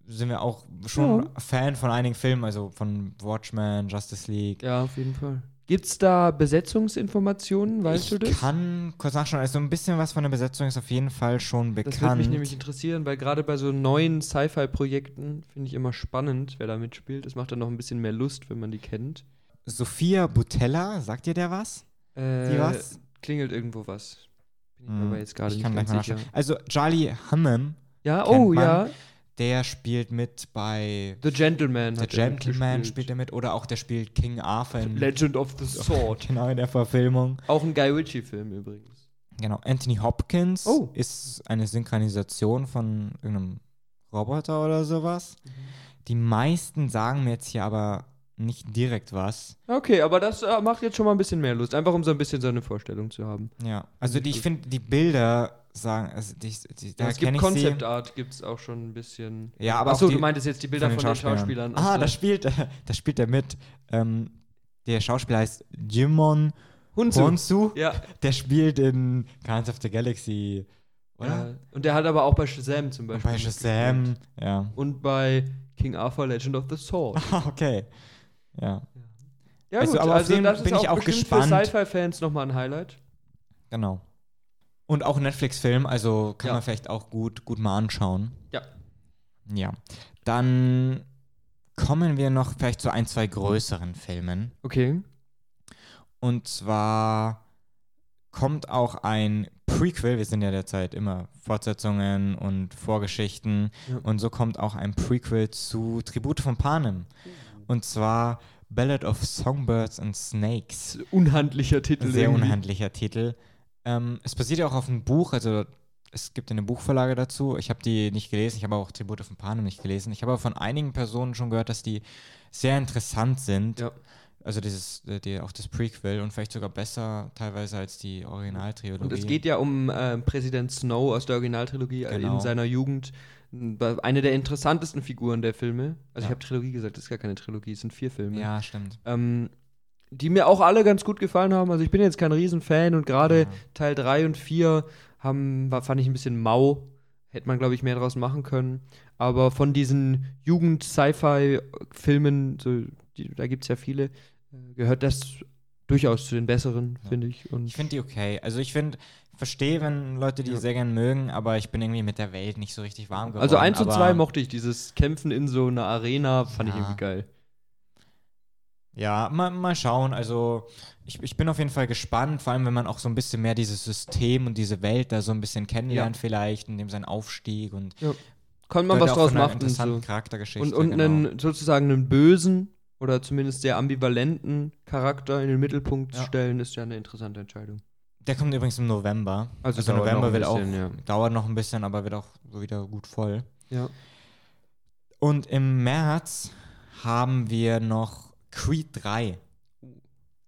sind wir auch schon Fan von einigen Filmen, also von Watchmen, Justice League. Ja, auf jeden Fall. Gibt es da Besetzungsinformationen, weißt ich du das? kann kurz nachschauen. Also ein bisschen was von der Besetzung ist auf jeden Fall schon bekannt. Das würde mich nämlich interessieren, weil gerade bei so neuen Sci-Fi-Projekten finde ich immer spannend, wer da mitspielt. Es macht dann noch ein bisschen mehr Lust, wenn man die kennt. Sophia Butella, sagt ihr der was? Äh, Die was? Klingelt irgendwo was. Bin ich Hm, aber jetzt gerade ich nicht kann ganz sicher. Also Charlie Hunnam, Ja, oh man. ja. Der spielt mit bei The Gentleman The Gentleman spielt er mit oder auch der spielt King Arthur in, Legend of the Sword. genau in der Verfilmung. Auch ein Guy Ritchie-Film übrigens. Genau, Anthony Hopkins Oh. ist eine Synchronisation von irgendeinem Roboter oder sowas. Die meisten sagen mir jetzt hier aber nicht direkt was. Okay, aber das äh, macht jetzt schon mal ein bisschen mehr Lust. Einfach um so ein bisschen so eine Vorstellung zu haben. Ja, also ich die, ich finde die Bilder sagen, also die, die, da Ja, es gibt. Concept Art, gibt es auch schon ein bisschen. Ja, aber Achso, auch du meintest jetzt die Bilder von den Schauspielern. Ah, Achso. da spielt, da spielt er mit. Ähm, der Schauspieler heißt Jimon Hunzu. Honsu. Ja, Der spielt in Guardians of the Galaxy, oder? ja. Und der hat aber auch bei Shazam zum Und Beispiel. bei mitgespielt. Shazam, ja. Und bei King Arthur Legend of the Sword. Ah, okay. Ja, Ja, Also, gut, aber also den das bin ist ich auch bestimmt gespannt. für Sci-Fi-Fans nochmal ein Highlight. genau. Und auch Netflix-Film, also kann Ja. man vielleicht auch gut, gut mal anschauen. Ja. Ja. Dann kommen wir noch vielleicht zu ein, zwei größeren Filmen. Okay. Und zwar kommt auch ein Prequel, wir sind ja derzeit immer Fortsetzungen und Vorgeschichten. Ja. Und so kommt auch ein Prequel zu Tribute von Panem. Und zwar Ballad of Songbirds and Snakes. Unhandlicher Titel. Sehr irgendwie. unhandlicher Titel. Ähm, es basiert ja auch auf einem Buch, also es gibt eine Buchvorlage dazu. Ich habe die nicht gelesen, ich habe auch Tribute von Panem nicht gelesen. Ich habe aber von einigen Personen schon gehört, dass die sehr interessant sind. Ja. Also dieses, äh, die, auch das Prequel und vielleicht sogar besser teilweise als die Originaltrilogie. Und es geht ja um äh, Präsident Snow aus der Originaltrilogie äh, Genau. in seiner Jugend. War Eine der interessantesten Figuren der Filme. Also ich Ja. habe Trilogie gesagt, das ist gar keine Trilogie, es sind vier Filme. Ja, stimmt. Ähm, die mir auch alle ganz gut gefallen haben. Also ich bin jetzt kein Riesenfan und gerade Ja. Teil 3 und 4 haben, war, fand ich ein bisschen mau. Hätte man, glaube ich, mehr draus machen können. Aber von diesen Jugend-Sci-Fi-Filmen, so, die, da gibt es ja viele, äh, gehört das durchaus zu den besseren, Ja. finde ich. Und Ich finde die okay. Also ich finde, verstehe, wenn Leute die Ja. sehr gern mögen, aber ich bin irgendwie mit der Welt nicht so richtig warm geworden. also 1 und aber 2 mochte ich. Dieses Kämpfen in so einer Arena fand ich Ja. irgendwie geil. Ja, mal, mal schauen. Also ich, ich bin auf jeden Fall gespannt, vor allem wenn man auch so ein bisschen mehr dieses System und diese Welt da so ein bisschen kennenlernt vielleicht, in dem sein Aufstieg und Kann man was draus machen. interessanten So. Charaktergeschichte. Und, und genau. einen sozusagen einen bösen oder zumindest sehr ambivalenten Charakter in den Mittelpunkt zu Ja. stellen, ist ja eine interessante Entscheidung. Der kommt übrigens im November. Also Also, November wird auch, ja. dauert noch ein bisschen, aber wird auch wieder gut voll. Ja. Und im März haben wir noch Creed 3.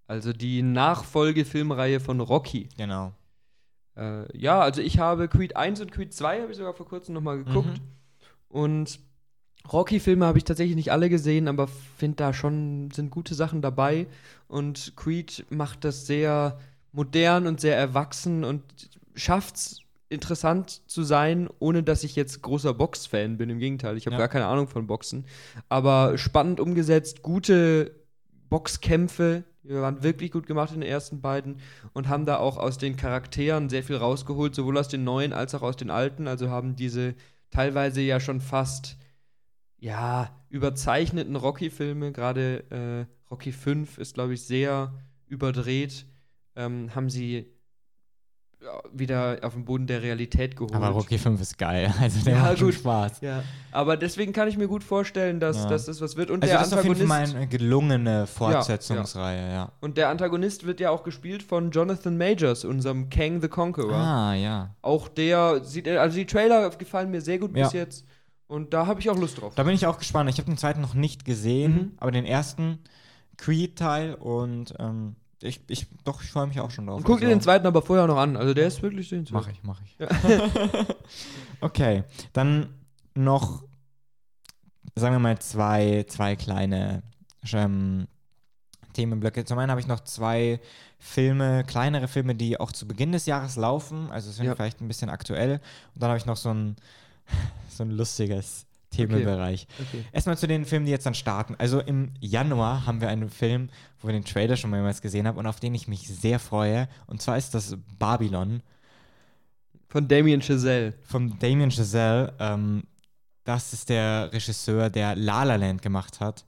Also die Nachfolgefilmreihe von Rocky. Genau. Äh, ja, also ich habe Creed 1 und Creed 2 habe ich sogar vor kurzem nochmal geguckt. Mhm. Und Rocky-Filme habe ich tatsächlich nicht alle gesehen, aber finde da schon sind gute Sachen dabei. Und Creed macht das sehr modern und sehr erwachsen und schafft es interessant zu sein, ohne dass ich jetzt großer Box-Fan bin. Im Gegenteil, ich habe Ja. gar keine Ahnung von Boxen. Aber spannend umgesetzt, gute Boxkämpfe. Die waren wirklich gut gemacht in den ersten beiden und haben da auch aus den Charakteren sehr viel rausgeholt, sowohl aus den neuen als auch aus den alten. Also haben diese teilweise ja schon fast ja überzeichneten Rocky-Filme, gerade äh, Rocky 5 ist, glaube ich, sehr überdreht, ähm, haben sie wieder auf den Boden der Realität geholt. Aber Rocky 5 ist geil. Also der Ja, macht schon gut. Spaß. Ja, aber deswegen kann ich mir gut vorstellen, dass, Ja. dass das was wird. Und Also der das ist auf jeden Antagonist Fall eine gelungene Fortsetzungsreihe, ja. und der Antagonist wird ja auch gespielt von Jonathan Majors, unserem Kang the Conqueror. Ah, ja. Auch der sieht, also die Trailer gefallen mir sehr gut bis Ja. jetzt. Und da habe ich auch Lust drauf. Da bin ich auch gespannt. Ich habe den zweiten noch nicht gesehen, Mhm. aber den ersten Creed-Teil und ähm, ich, ich, doch, ich freue mich auch schon drauf. Und guck dir Also, den zweiten aber vorher noch an. Also der ist wirklich sehenswert. Mach ich, mach ich. Ja. okay, dann noch, sagen wir mal, zwei, zwei kleine ähm, Themenblöcke. Zum einen habe ich noch zwei Filme, kleinere Filme, die auch zu Beginn des Jahres laufen, also sind Ja. vielleicht ein bisschen aktuell. Und dann habe ich noch so ein, so ein lustiges Themenbereich. Okay. Erstmal zu den Filmen, die jetzt dann starten. Also im Januar haben wir einen Film, wo wir den Trailer schon mehrmals gesehen haben und auf den ich mich sehr freue. Und zwar ist das Babylon Von Damien Chazelle. von Damien Chazelle. Ähm, das ist der Regisseur, der La La Land gemacht hat.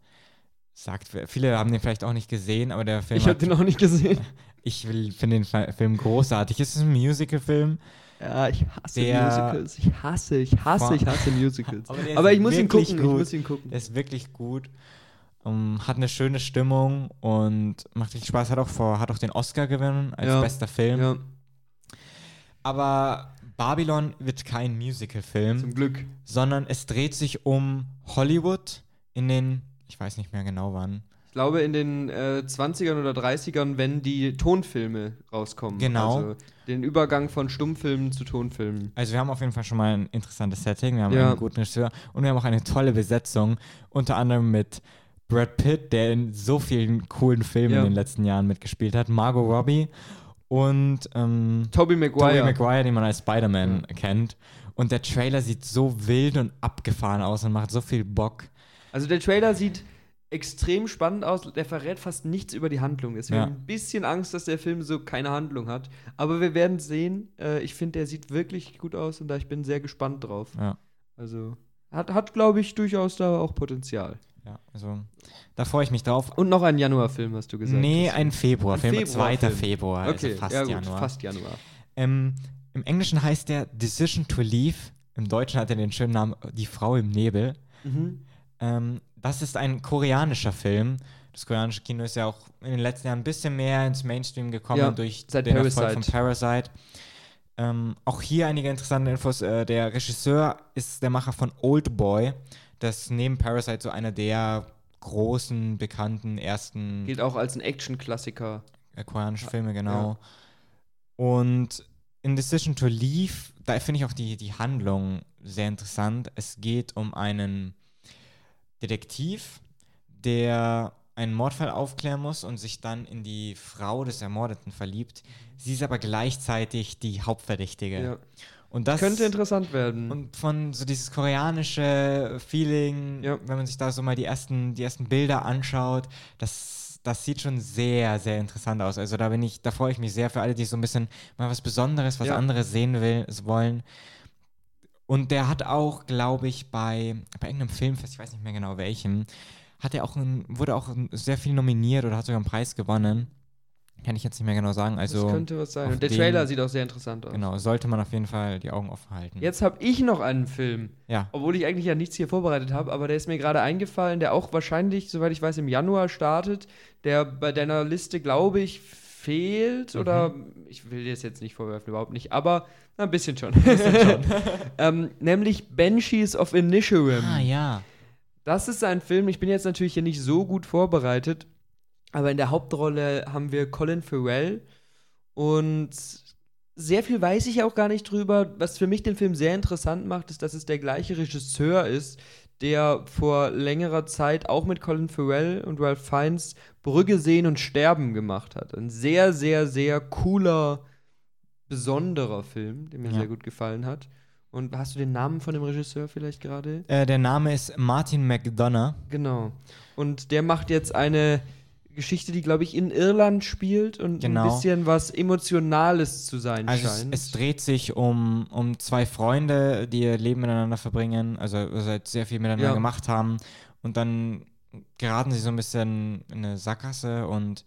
Sagt, viele haben den vielleicht auch nicht gesehen, aber der Film Ich habe den auch nicht gesehen. ich finde den Film großartig. Es ist ein Musical-Film. Ja, ich hasse Der- Musicals. Ich hasse, ich hasse, ich hasse Musicals. Aber Aber ich muss ihn gucken, ich gut. muss ihn gucken. Der ist wirklich gut. Ähm, hat eine schöne Stimmung und macht richtig Spaß. Hat auch, vor, hat auch den Oscar gewonnen als Ja. bester Film. Ja, Aber Babylon wird kein Musical-Film, zum Glück. sondern es dreht sich um Hollywood in den, ich weiß nicht mehr genau wann. Ich glaube, in den äh, 20ern oder 30ern, wenn die Tonfilme rauskommen. Genau. Also den Übergang von Stummfilmen zu Tonfilmen. Also wir haben auf jeden Fall schon mal ein interessantes Setting, wir haben Ja. einen guten Regisseur und wir haben auch eine tolle Besetzung, unter anderem mit Brad Pitt, der in so vielen coolen Filmen Ja. in den letzten Jahren mitgespielt hat, Margot Robbie und ähm, Tobey Maguire. Tobey Maguire, den man als Spider-Man kennt. Und der Trailer sieht so wild und abgefahren aus und macht so viel Bock. Also der Trailer sieht extrem spannend aus. Der verrät fast nichts über die Handlung. Deswegen Ja. ein bisschen Angst, dass der Film so keine Handlung hat. Aber wir werden sehen. Äh, ich finde, der sieht wirklich gut aus und da ich bin sehr gespannt drauf. Ja. Also hat, hat glaube ich, durchaus da auch Potenzial. Ja, also da freue ich mich drauf. Und noch ein Januarfilm, hast du gesagt. nee, ein Februarfilm, Ein 2. Februarfilm. Februar, Okay, also fast ja, gut, Januar. fast Januar. Ähm, Im Englischen heißt der Decision to Leave. Im Deutschen hat er den schönen Namen Die Frau im Nebel. Mhm. Ähm, das ist ein koreanischer Film. Das koreanische Kino ist ja auch in den letzten Jahren ein bisschen mehr ins Mainstream gekommen Ja, durch den Erfolg Parasite. von Parasite. Ähm, auch hier einige interessante Infos. Äh, der Regisseur ist der Macher von Old Boy. Das neben Parasite so einer der großen, bekannten ersten Gilt auch als ein Action-Klassiker. äh, koreanische Filme, genau. Und in Decision to Leave, da finde ich auch die, die Handlung sehr interessant. Es geht um einen Detektiv, der einen Mordfall aufklären muss und sich dann in die Frau des Ermordeten verliebt. Sie ist aber gleichzeitig die Hauptverdächtige. Ja. Und das Könnte interessant werden. und von so dieses koreanische Feeling, Ja. wenn man sich da so mal die ersten, die ersten Bilder anschaut, das, das sieht schon sehr, sehr interessant aus. Also da bin ich, da freue ich mich sehr für alle, die so ein bisschen mal was Besonderes, was Ja. anderes sehen will, wollen. Und der hat auch, glaube ich, bei, bei irgendeinem Filmfest, ich weiß nicht mehr genau welchem, hat er auch ein, wurde auch sehr viel nominiert oder hat sogar einen Preis gewonnen. Kann ich jetzt nicht mehr genau sagen. Also das könnte was sein. Und der den- Trailer sieht auch sehr interessant aus. genau, sollte man auf jeden Fall die Augen offen halten. Jetzt habe ich noch einen Film. Ja. Obwohl ich eigentlich ja nichts hier vorbereitet habe, aber der ist mir gerade eingefallen, der auch wahrscheinlich, soweit ich weiß, im Januar startet, der bei deiner Liste, glaube ich, fehlt. Oder ich will dir das jetzt nicht vorwerfen, überhaupt nicht, aber na, ein bisschen schon. ähm, nämlich Banshees of Inisherim. Ah, ja. Das ist ein Film, ich bin jetzt natürlich hier nicht so gut vorbereitet, aber in der Hauptrolle haben wir Colin Farrell und sehr viel weiß ich auch gar nicht drüber. Was für mich den Film sehr interessant macht, ist, dass es der gleiche Regisseur ist, der vor längerer Zeit auch mit Colin Farrell und Ralph Fiennes Brügge sehen und sterben gemacht hat. Ein sehr, sehr, sehr cooler, besonderer Film, der mir Ja. sehr gut gefallen hat. Und hast du den Namen von dem Regisseur vielleicht gerade? Äh, der Name ist Martin McDonough. Genau. Und der macht jetzt eine Geschichte, die, glaube ich, in Irland spielt und Genau. ein bisschen was Emotionales zu sein Also es, scheint. es dreht sich um, um zwei Freunde, die ihr Leben miteinander verbringen, also seit sehr viel miteinander Ja. gemacht haben. Und dann geraten sie so ein bisschen in eine Sackgasse und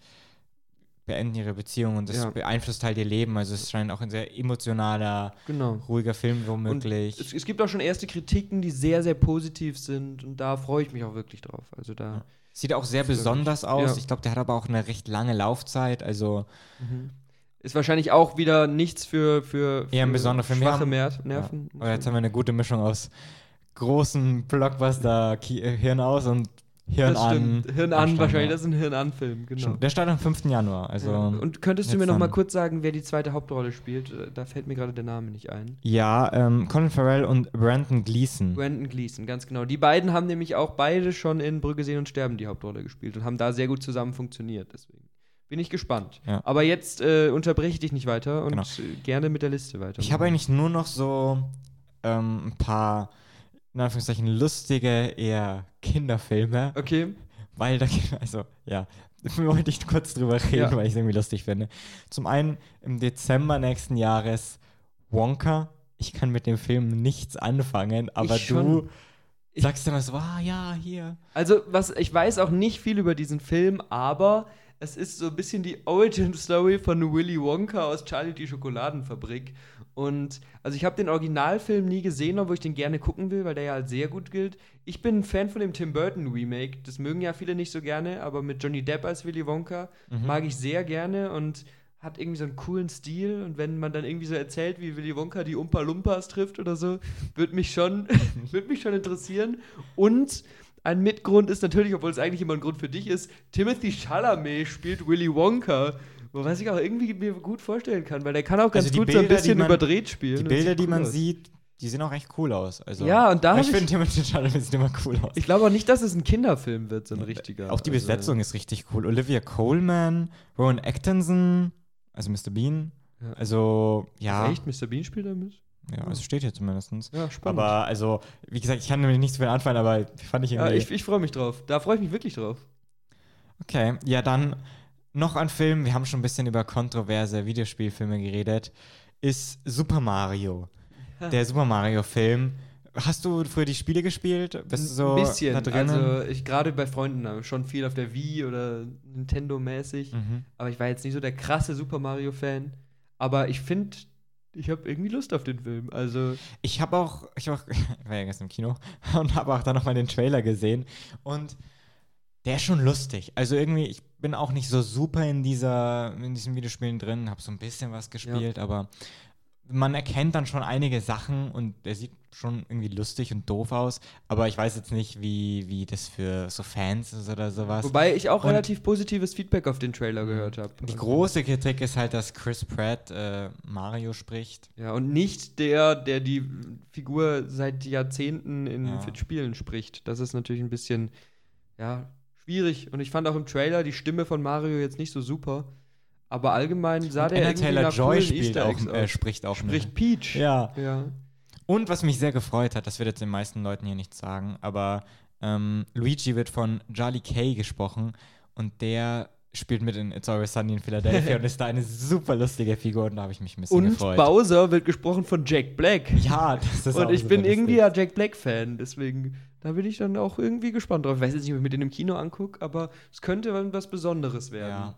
beenden ihre Beziehung und das Ja. beeinflusst halt ihr Leben. Also es scheint auch ein sehr emotionaler, genau. ruhiger Film womöglich. Es, es gibt auch schon erste Kritiken, die sehr, sehr positiv sind und da freue ich mich auch wirklich drauf. Also da. Sieht auch sehr glaub ich. besonders aus. Ja. Ich glaube, der hat aber auch eine recht lange Laufzeit. Also Ist wahrscheinlich auch wieder nichts für, für, für Eher Film. Wir schwache haben- Mer ja. Nerven. Aber jetzt haben wir eine gute Mischung aus großen Blockbuster-Hirn aus und Hirn das an. stimmt. Hirn an, wahrscheinlich. Das ist ein Hirn an Film, genau. Stimmt. Der startet am 5. Januar. Also, ja. Und könntest du mir noch mal kurz sagen, wer die zweite Hauptrolle spielt? Da fällt mir gerade der Name nicht ein. ja, ähm, Colin Farrell und Brandon Gleason. Brandon Gleason, ganz genau. Die beiden haben nämlich auch beide schon in Brügge sehen und sterben die Hauptrolle gespielt und haben da sehr gut zusammen funktioniert. Deswegen bin ich gespannt. Ja. Aber jetzt äh, unterbreche ich dich nicht weiter und Genau. gerne mit der Liste weiter. Ich habe eigentlich nur noch so ähm, ein paar, in Anführungszeichen, lustige, eher Kinderfilme. Okay. Weil da, also, ja, wollte ich kurz drüber reden, Ja. weil ich es irgendwie lustig finde. Zum einen im Dezember nächsten Jahres Wonka. Ich kann mit dem Film nichts anfangen, aber Ich du sagst immer so, ah ja, hier. Also, was ich weiß auch nicht viel über diesen Film, aber es ist so ein bisschen die Origin Story von Willy Wonka aus Charlie die Schokoladenfabrik. Und also ich habe den Originalfilm nie gesehen, obwohl ich den gerne gucken will, weil der ja als sehr gut gilt. Ich bin ein Fan von dem Tim Burton Remake. Das mögen ja viele nicht so gerne, aber mit Johnny Depp als Willy Wonka mag ich sehr gerne und hat irgendwie so einen coolen Stil. Und wenn man dann irgendwie so erzählt, wie Willy Wonka die Umpa Lumpas trifft oder so, würde mich schon, würde mich schon interessieren. Und ein Mitgrund ist natürlich, obwohl es eigentlich immer ein Grund für dich ist, Timothy Chalamet spielt Willy Wonka. Was ich auch irgendwie mir gut vorstellen kann, weil der kann auch ganz Also gut so ein Bilder, bisschen man- überdreht spielen. Die Bilder, sieht die cool man aus. sieht, die sehen auch echt cool aus. Also, Ja, und da ich ich- finde, Timothy Chalamet sieht immer cool aus. Ich glaube auch nicht, dass es ein Kinderfilm wird, so ein richtiger. Auch die Also- Besetzung ist richtig cool. Olivia Coleman, Rowan Atkinson, also Mr. Bean. Ja. Also, ja. Echt? Mr. Bean spielt da mit? Ja, also steht hier zumindest. Ja, spannend. Aber, also, wie gesagt, ich kann nämlich nichts mehr anfangen, aber fand ich ja, irgendwie. ich ich freue mich drauf. Da freue ich mich wirklich drauf. okay, ja, dann noch ein Film. Wir haben schon ein bisschen über kontroverse Videospielfilme geredet. Ist Super Mario. Der Super Mario-Film. Hast du früher die Spiele gespielt? Bist du so ein bisschen. da? Also ich gerade bei Freunden habe schon viel auf der Wii oder Nintendo-mäßig. mhm. Aber ich war jetzt nicht so der krasse Super Mario-Fan. Aber ich finde, ich habe irgendwie Lust auf den Film. Also Ich habe auch, ich, hab auch, ich war ja gestern im Kino und habe auch dann nochmal den Trailer gesehen und der ist schon lustig. Also irgendwie, ich bin auch nicht so super in dieser, in diesen Videospielen drin, habe so ein bisschen was gespielt, aber man erkennt dann schon einige Sachen und der sieht schon irgendwie lustig und doof aus, aber ich weiß jetzt nicht, wie, wie das für so Fans ist oder sowas. Wobei ich auch Und- relativ positives Feedback auf den Trailer gehört habe. Die große Kritik ist halt, dass Chris Pratt äh, Mario spricht. Ja, und nicht der, der die Figur seit Jahrzehnten in Ja. Spielen spricht. Das ist natürlich ein bisschen, ja, schwierig. Und ich fand auch im Trailer die Stimme von Mario jetzt nicht so super. Aber allgemein sah Und der Anna irgendwie Taylor nach Joy spielt auch, äh, spricht auch Spricht mit. Peach. Ja. Ja. Und was mich sehr gefreut hat, das wird jetzt den meisten Leuten hier nicht sagen, aber ähm, Luigi wird von Charlie Kay gesprochen und der spielt mit in It's Always Sunny in Philadelphia und ist da eine super lustige Figur und da habe ich mich ein bisschen Und gefreut. Bowser wird gesprochen von Jack Black. ja, das ist Und ich bin irgendwie ja Jack Black-Fan, deswegen, da bin ich dann auch irgendwie gespannt drauf. Ich weiß jetzt nicht, ob ich mir den im Kino angucke, aber es könnte was Besonderes werden. Ja.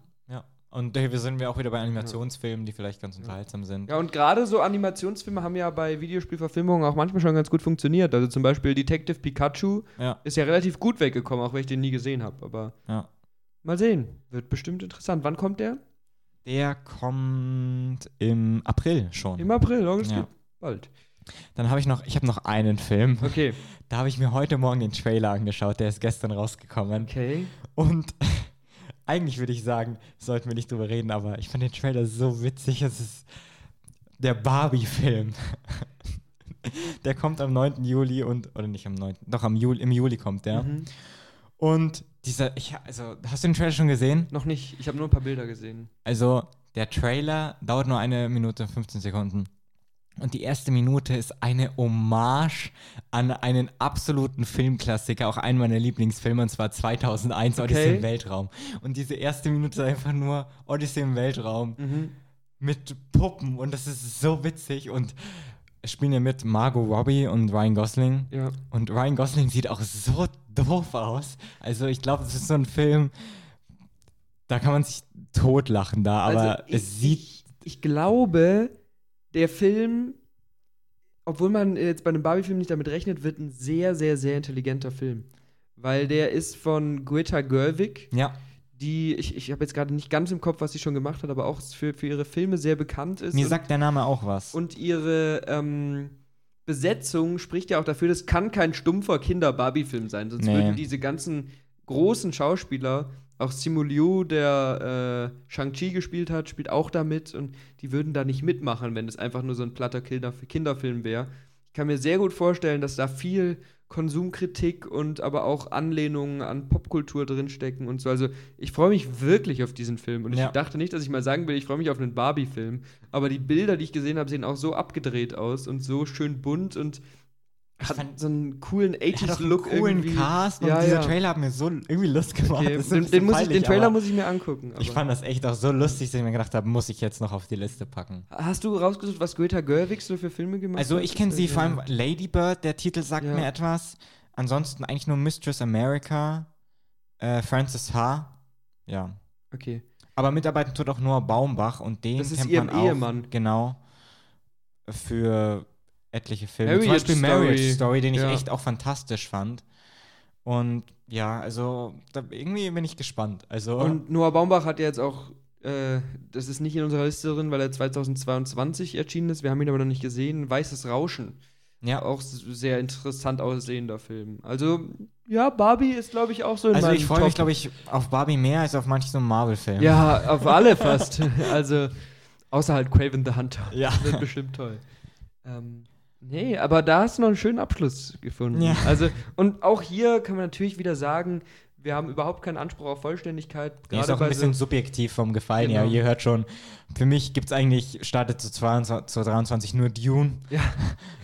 Und da sind wir auch wieder bei Animationsfilmen, die vielleicht ganz unterhaltsam sind. Ja, und gerade so Animationsfilme haben ja bei Videospielverfilmungen auch manchmal schon ganz gut funktioniert. Also zum Beispiel Detective Pikachu Ja, ist ja relativ gut weggekommen, auch wenn ich den nie gesehen habe. Aber ja. mal sehen. Wird bestimmt interessant. Wann kommt der? Der kommt im April schon. Im April, das Ja. bald. Dann habe ich noch, ich habe noch einen Film. Okay. Da habe ich mir heute Morgen den Trailer angeschaut, der ist gestern rausgekommen. Okay. Und eigentlich würde ich sagen, sollten wir nicht drüber reden, aber ich fand den Trailer so witzig. Es ist der Barbie-Film. der kommt am 9. Juli und, oder nicht am 9., doch am Juli, im Juli kommt der. Mhm. Und dieser, ich, also, hast du den Trailer schon gesehen? Noch nicht. Ich habe nur ein paar Bilder gesehen. Also, der Trailer dauert nur eine Minute und 15 Sekunden. Und die erste Minute ist eine Hommage an einen absoluten Filmklassiker, auch einen meiner Lieblingsfilme, und zwar 2001, Odyssey Okay. im Weltraum. Und diese erste Minute ist einfach nur Odyssey im Weltraum Mhm. mit Puppen und das ist so witzig. Und spielen ja mit Margot Robbie und Ryan Gosling. Ja. Und Ryan Gosling sieht auch so doof aus. Also ich glaube, das ist so ein Film, da kann man sich totlachen da, aber Also, ich, es sieht Ich, ich glaube, der Film, obwohl man jetzt bei einem Barbie-Film nicht damit rechnet, wird ein sehr, sehr, sehr intelligenter Film. Weil der ist von Greta Gerwig, ja, die, ich, ich habe jetzt gerade nicht ganz im Kopf, was sie schon gemacht hat, aber auch für, für ihre Filme sehr bekannt ist. mir und, sagt der Name auch was. und ihre ähm, Besetzung spricht ja auch dafür, das kann kein stumpfer Kinder-Barbie-Film sein, sonst Nee. würden diese ganzen großen Schauspieler, auch Simu Liu, der äh, Shang-Chi gespielt hat, spielt auch da mit und die würden da nicht mitmachen, wenn es einfach nur so ein platter Kinder Kinderfilm wäre. Ich kann mir sehr gut vorstellen, dass da viel Konsumkritik und aber auch Anlehnungen an Popkultur drinstecken und so. Also ich freue mich wirklich auf diesen Film. Und ich Ja. dachte nicht, dass ich mal sagen will, ich freue mich auf einen Barbie-Film. Aber die Bilder, die ich gesehen habe, sehen auch so abgedreht aus und so schön bunt und hat fand- so einen coolen Er hat auch einen 80s-Look coolen irgendwie. Cast und Ja, dieser ja. Trailer hat mir so irgendwie Lust gemacht. Okay, den, den, muss ich, den peinlich, Trailer muss ich mir angucken. Ich aber- fand das echt auch so lustig, dass ich mir gedacht habe, muss ich jetzt noch auf die Liste packen. Hast du rausgesucht, was Greta Gerwig so für Filme gemacht Also hat? ich kenne sie das- vor allem Lady Bird, der Titel sagt Ja. mir etwas. Ansonsten eigentlich nur Mistress America, äh, Francis H. Ja. Okay. Aber mitarbeiten tut auch Noah Baumbach und den Das ist kennt ihr man auch, Ehemann. Genau. Für etliche Filme. Zum Marriage Beispiel Marriage Story. Story, den ich Ja. echt auch fantastisch fand. Und ja, also da, irgendwie bin ich gespannt. Also Und Noah Baumbach hat ja jetzt auch, äh, das ist nicht in unserer Liste drin, weil er 2022 erschienen ist. Wir haben ihn aber noch nicht gesehen. Weißes Rauschen. ja, Auch sehr interessant aussehender Film. Also, ja, Barbie ist, glaube ich, auch so in also ich freue mich, glaube ich, auf Barbie mehr als auf manchen so Marvel-Filmen. Ja, auf alle fast. also, außer halt Craven the Hunter. Ja. Das wird bestimmt toll. Ähm, nee, aber da hast du noch einen schönen Abschluss gefunden. Ja. Also, und auch hier kann man natürlich wieder sagen, wir haben überhaupt keinen Anspruch auf Vollständigkeit. Nee, ist auch ein bisschen so, subjektiv vom Gefallen. Genau. Ja, ihr hört schon, für mich gibt es eigentlich, startet zu 22, zu 23 nur Dune. Ja.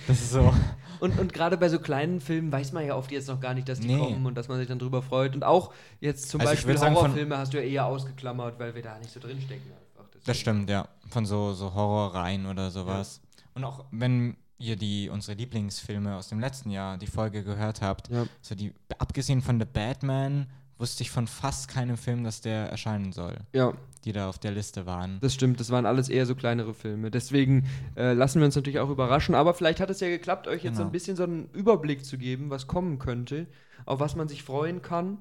Das ist so. und, und gerade bei so kleinen Filmen weiß man ja oft jetzt noch gar nicht, dass die Nee. kommen und dass man sich dann drüber freut. Und auch jetzt zum Also Beispiel sagen, Horrorfilme hast du ja eher ausgeklammert, weil wir da nicht so drinstecken. Einfach. Das stimmt, ja. Von so, so Horrorreihen oder sowas. Und auch wenn ihr die unsere Lieblingsfilme aus dem letzten Jahr, die Folge gehört habt, Ja. so die, abgesehen von The Batman, wusste ich von fast keinem Film, dass der erscheinen soll, Ja, die da auf der Liste waren. das stimmt. Das waren alles eher so kleinere Filme. Deswegen äh, lassen wir uns natürlich auch überraschen. Aber vielleicht hat es ja geklappt, euch jetzt so Genau. ein bisschen so einen Überblick zu geben, was kommen könnte, auf was man sich freuen kann.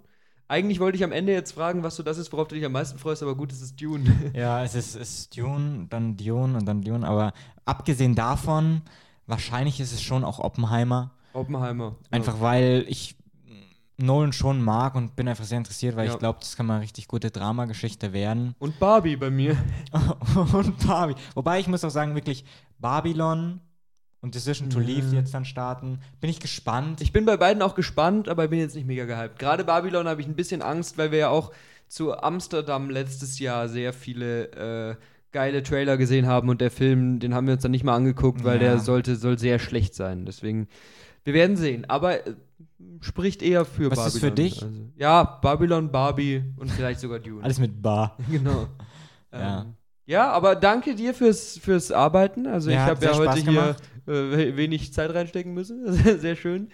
Eigentlich wollte ich am Ende jetzt fragen, was so das ist, worauf du dich am meisten freust, aber gut, es ist Dune. Ja, es ist, es ist Dune, dann Dune und dann Dune, aber abgesehen davon, wahrscheinlich ist es schon auch Oppenheimer. Oppenheimer. Einfach weil ich Nolan schon mag und bin einfach sehr interessiert, weil Ja. ich glaube, das kann mal eine richtig gute Dramageschichte werden. Und Barbie bei mir. und Barbie. Wobei ich muss auch sagen, wirklich Babylon und Decision to Ja. Leave, die jetzt dann starten, bin ich gespannt. Ich bin bei beiden auch gespannt, aber ich bin jetzt nicht mega gehypt. Gerade Babylon habe ich ein bisschen Angst, weil wir ja auch zu Amsterdam letztes Jahr sehr viele äh, geile Trailer gesehen haben und der Film, den haben wir uns dann nicht mal angeguckt, weil Ja. der sollte, soll sehr schlecht sein. Deswegen, wir werden sehen. Aber äh, spricht eher für Was Babylon. ist für dich? Also, ja, Babylon, Barbie und vielleicht sogar Dune. Alles mit Bar. genau. Ja. Ähm, ja, aber danke dir fürs, fürs Arbeiten. Also Ja, ich habe ja heute hier äh, we- wenig Zeit reinstecken müssen. sehr schön.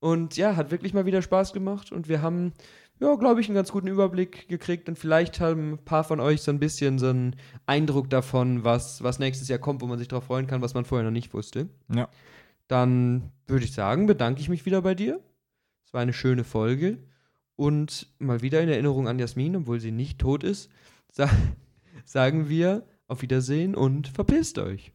Und ja, hat wirklich mal wieder Spaß gemacht. Und wir haben, ja, glaube ich, einen ganz guten Überblick gekriegt. Und vielleicht haben ein paar von euch so ein bisschen so einen Eindruck davon, was, was nächstes Jahr kommt, wo man sich darauf freuen kann, was man vorher noch nicht wusste. Ja. Dann würde ich sagen, bedanke ich mich wieder bei dir. Es war eine schöne Folge. Und mal wieder in Erinnerung an Jasmin, obwohl sie nicht tot ist, sa sagen wir auf Wiedersehen und verpisst euch.